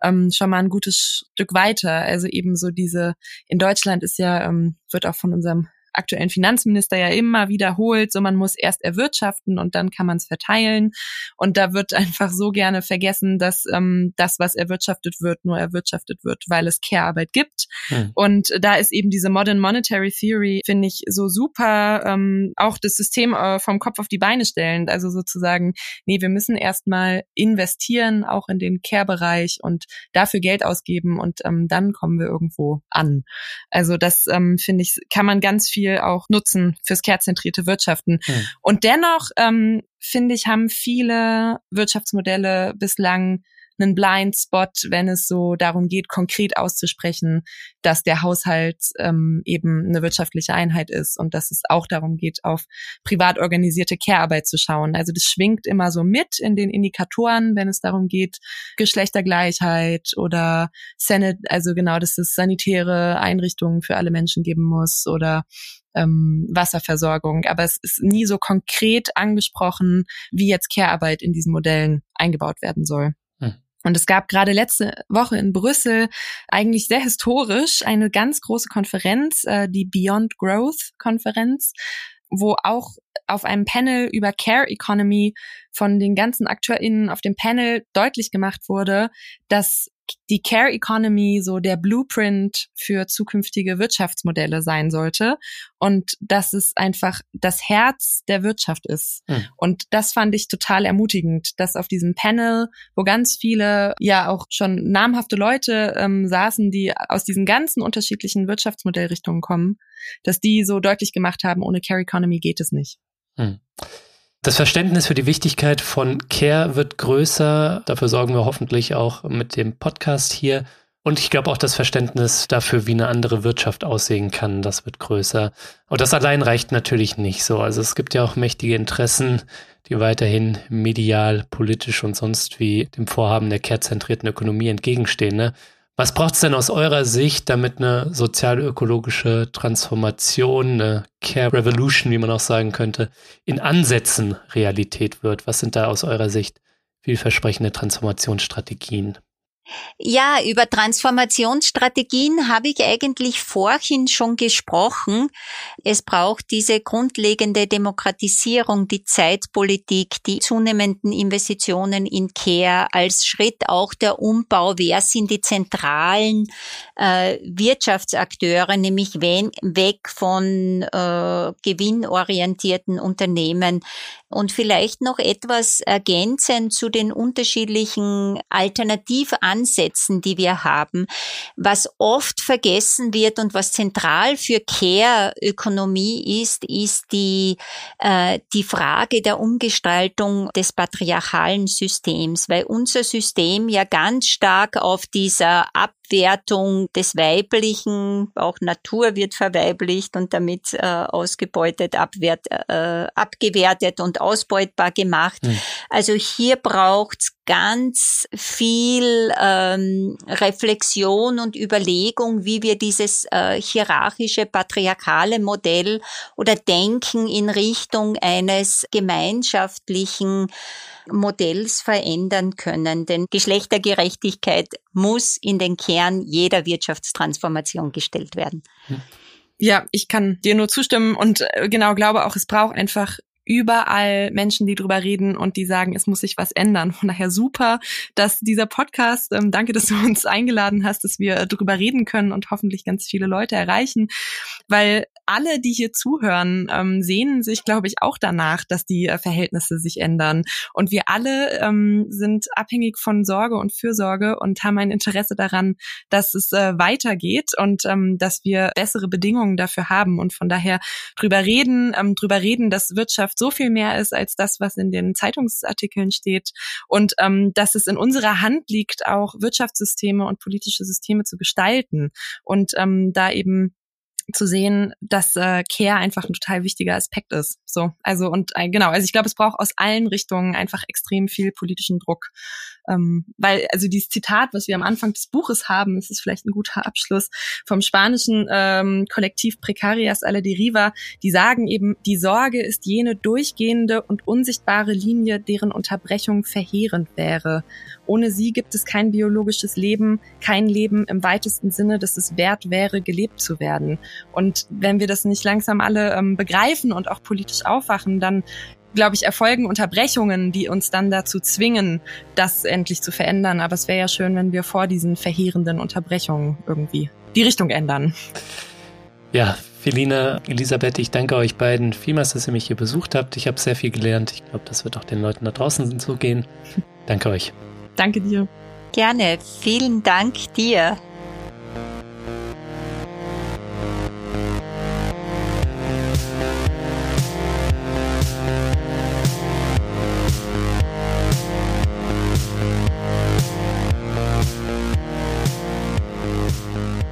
Speaker 1: ähm, schon mal ein gutes Stück weiter. Also eben so diese, in Deutschland ist ja, ähm, wird auch von unserem aktuellen Finanzminister ja immer wiederholt, so man muss erst erwirtschaften und dann kann man es verteilen. Und da wird einfach so gerne vergessen, dass ähm, das, was erwirtschaftet wird, nur erwirtschaftet wird, weil es Care-Arbeit gibt. Hm. Und da ist eben diese Modern Monetary Theory, finde ich, so super, ähm, auch das System äh, vom Kopf auf die Beine stellend. Also sozusagen, nee, wir müssen erstmal investieren, auch in den Care-Bereich und dafür Geld ausgeben und ähm, dann kommen wir irgendwo an. Also das ähm, finde ich, kann man ganz viel viel auch nutzen fürs kehrzentrierte Wirtschaften. Hm. Und dennoch, ähm, finde ich, haben viele Wirtschaftsmodelle bislang einen Blind Spot, wenn es so darum geht, konkret auszusprechen, dass der Haushalt ähm, eben eine wirtschaftliche Einheit ist und dass es auch darum geht, auf privat organisierte Care-Arbeit zu schauen. Also das schwingt immer so mit in den Indikatoren, wenn es darum geht, Geschlechtergleichheit oder Senate, also genau, dass es sanitäre Einrichtungen für alle Menschen geben muss oder ähm, Wasserversorgung. Aber es ist nie so konkret angesprochen, wie jetzt Care-Arbeit in diesen Modellen eingebaut werden soll. Und es gab gerade letzte Woche in Brüssel eigentlich sehr historisch eine ganz große Konferenz, äh, die Beyond Growth Konferenz, wo auch auf einem Panel über Care Economy von den ganzen AkteurInnen auf dem Panel deutlich gemacht wurde, dass die Care Economy so der Blueprint für zukünftige Wirtschaftsmodelle sein sollte und dass es einfach das Herz der Wirtschaft ist. Hm. Und das fand ich total ermutigend, dass auf diesem Panel, wo ganz viele, ja auch schon namhafte Leute ähm, saßen, die aus diesen ganzen unterschiedlichen Wirtschaftsmodellrichtungen kommen, dass die so deutlich gemacht haben, ohne Care Economy geht es nicht. Hm.
Speaker 3: Das Verständnis für die Wichtigkeit von Care wird größer. Dafür sorgen wir hoffentlich auch mit dem Podcast hier. Und ich glaube auch das Verständnis dafür, wie eine andere Wirtschaft aussehen kann, das wird größer. Und das allein reicht natürlich nicht so. Also es gibt ja auch mächtige Interessen, die weiterhin medial, politisch und sonst wie dem Vorhaben der kehrzentrierten Ökonomie entgegenstehen. Ne? Was braucht es denn aus eurer Sicht, damit eine sozial-ökologische Transformation, eine Care Revolution, wie man auch sagen könnte, in Ansätzen Realität wird? Was sind da aus eurer Sicht vielversprechende Transformationsstrategien?
Speaker 2: Ja, über Transformationsstrategien habe ich eigentlich vorhin schon gesprochen. Es braucht diese grundlegende Demokratisierung, die Zeitpolitik, die zunehmenden Investitionen in Care als Schritt auch der Umbau. Wer sind die zentralen äh, Wirtschaftsakteure, nämlich wen, weg von äh, gewinnorientierten Unternehmen und vielleicht noch etwas ergänzend zu den unterschiedlichen Alternativansätzen, die wir haben. Was oft vergessen wird und was zentral für Care-Ökonomie ist, ist die, äh, die Frage der Umgestaltung des patriarchalen Systems, weil unser System ja ganz stark auf dieser Ab Abwertung des Weiblichen, auch Natur wird verweiblicht und damit äh, ausgebeutet, abwert, äh, abgewertet und ausbeutbar gemacht. Mhm. Also hier braucht's ganz viel ähm, Reflexion und Überlegung, wie wir dieses äh, hierarchische, patriarchale Modell oder Denken in Richtung eines gemeinschaftlichen Modells verändern können. Denn Geschlechtergerechtigkeit muss in den Kern jeder Wirtschaftstransformation gestellt werden.
Speaker 1: Ja, ich kann dir nur zustimmen und äh, genau glaube auch, es braucht einfach überall Menschen, die drüber reden und die sagen, es muss sich was ändern. Von daher super, dass dieser Podcast, ähm, danke, dass du uns eingeladen hast, dass wir drüber reden können und hoffentlich ganz viele Leute erreichen, weil alle, die hier zuhören, ähm, sehnen sich, glaube ich, auch danach, dass die äh, Verhältnisse sich ändern. Und wir alle ähm, sind abhängig von Sorge und Fürsorge und haben ein Interesse daran, dass es äh, weitergeht und ähm, dass wir bessere Bedingungen dafür haben. Und von daher drüber reden, ähm, drüber reden, dass Wirtschaft Wirtschaft so viel mehr ist als das, was in den Zeitungsartikeln steht. Und ähm, dass es in unserer Hand liegt, auch Wirtschaftssysteme und politische Systeme zu gestalten. Und ähm, da eben zu sehen, dass äh, Care einfach ein total wichtiger Aspekt ist. So, also und äh, genau, also ich glaube, es braucht aus allen Richtungen einfach extrem viel politischen Druck, ähm, weil also dieses Zitat, was wir am Anfang des Buches haben, das ist vielleicht ein guter Abschluss vom spanischen ähm, Kollektiv Precarias a la Deriva, die sagen eben, die Sorge ist jene durchgehende und unsichtbare Linie, deren Unterbrechung verheerend wäre. Ohne sie gibt es kein biologisches Leben, kein Leben im weitesten Sinne, dass es wert wäre, gelebt zu werden. Und wenn wir das nicht langsam alle ähm, begreifen und auch politisch aufwachen, dann glaube ich, erfolgen Unterbrechungen, die uns dann dazu zwingen, das endlich zu verändern. Aber es wäre ja schön, wenn wir vor diesen verheerenden Unterbrechungen irgendwie die Richtung ändern.
Speaker 3: Ja, Felina, Elisabeth, ich danke euch beiden vielmals, dass ihr mich hier besucht habt. Ich habe sehr viel gelernt. Ich glaube, das wird auch den Leuten da draußen so gehen. Danke euch.
Speaker 1: Danke dir.
Speaker 2: Gerne. Vielen Dank dir.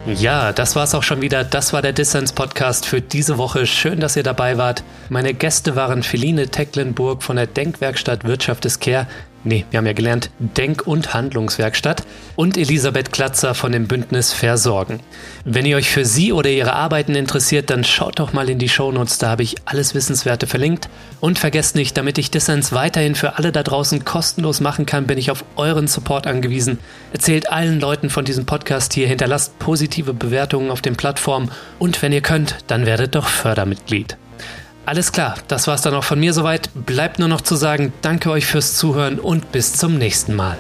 Speaker 3: Ja, das war's auch schon wieder. Das war der Dissens Podcast für diese Woche. Schön, dass ihr dabei wart. Meine Gäste waren Feline Tecklenburg von der Denkwerkstatt Wirtschaft des Care, Nee, wir haben ja gelernt Denk- und Handlungswerkstatt und Elisabeth Klatzer von dem Bündnis Versorgen. Wenn ihr euch für sie oder ihre Arbeiten interessiert, dann schaut doch mal in die Shownotes, da habe ich alles Wissenswerte verlinkt. Und vergesst nicht, damit ich Dissens weiterhin für alle da draußen kostenlos machen kann, bin ich auf euren Support angewiesen. Erzählt allen Leuten von diesem Podcast hier, hinterlasst positive Bewertungen auf den Plattformen und wenn ihr könnt, dann werdet doch Fördermitglied. Alles klar, das war's dann auch von mir soweit. Bleibt nur noch zu sagen, danke euch fürs Zuhören und bis zum nächsten Mal.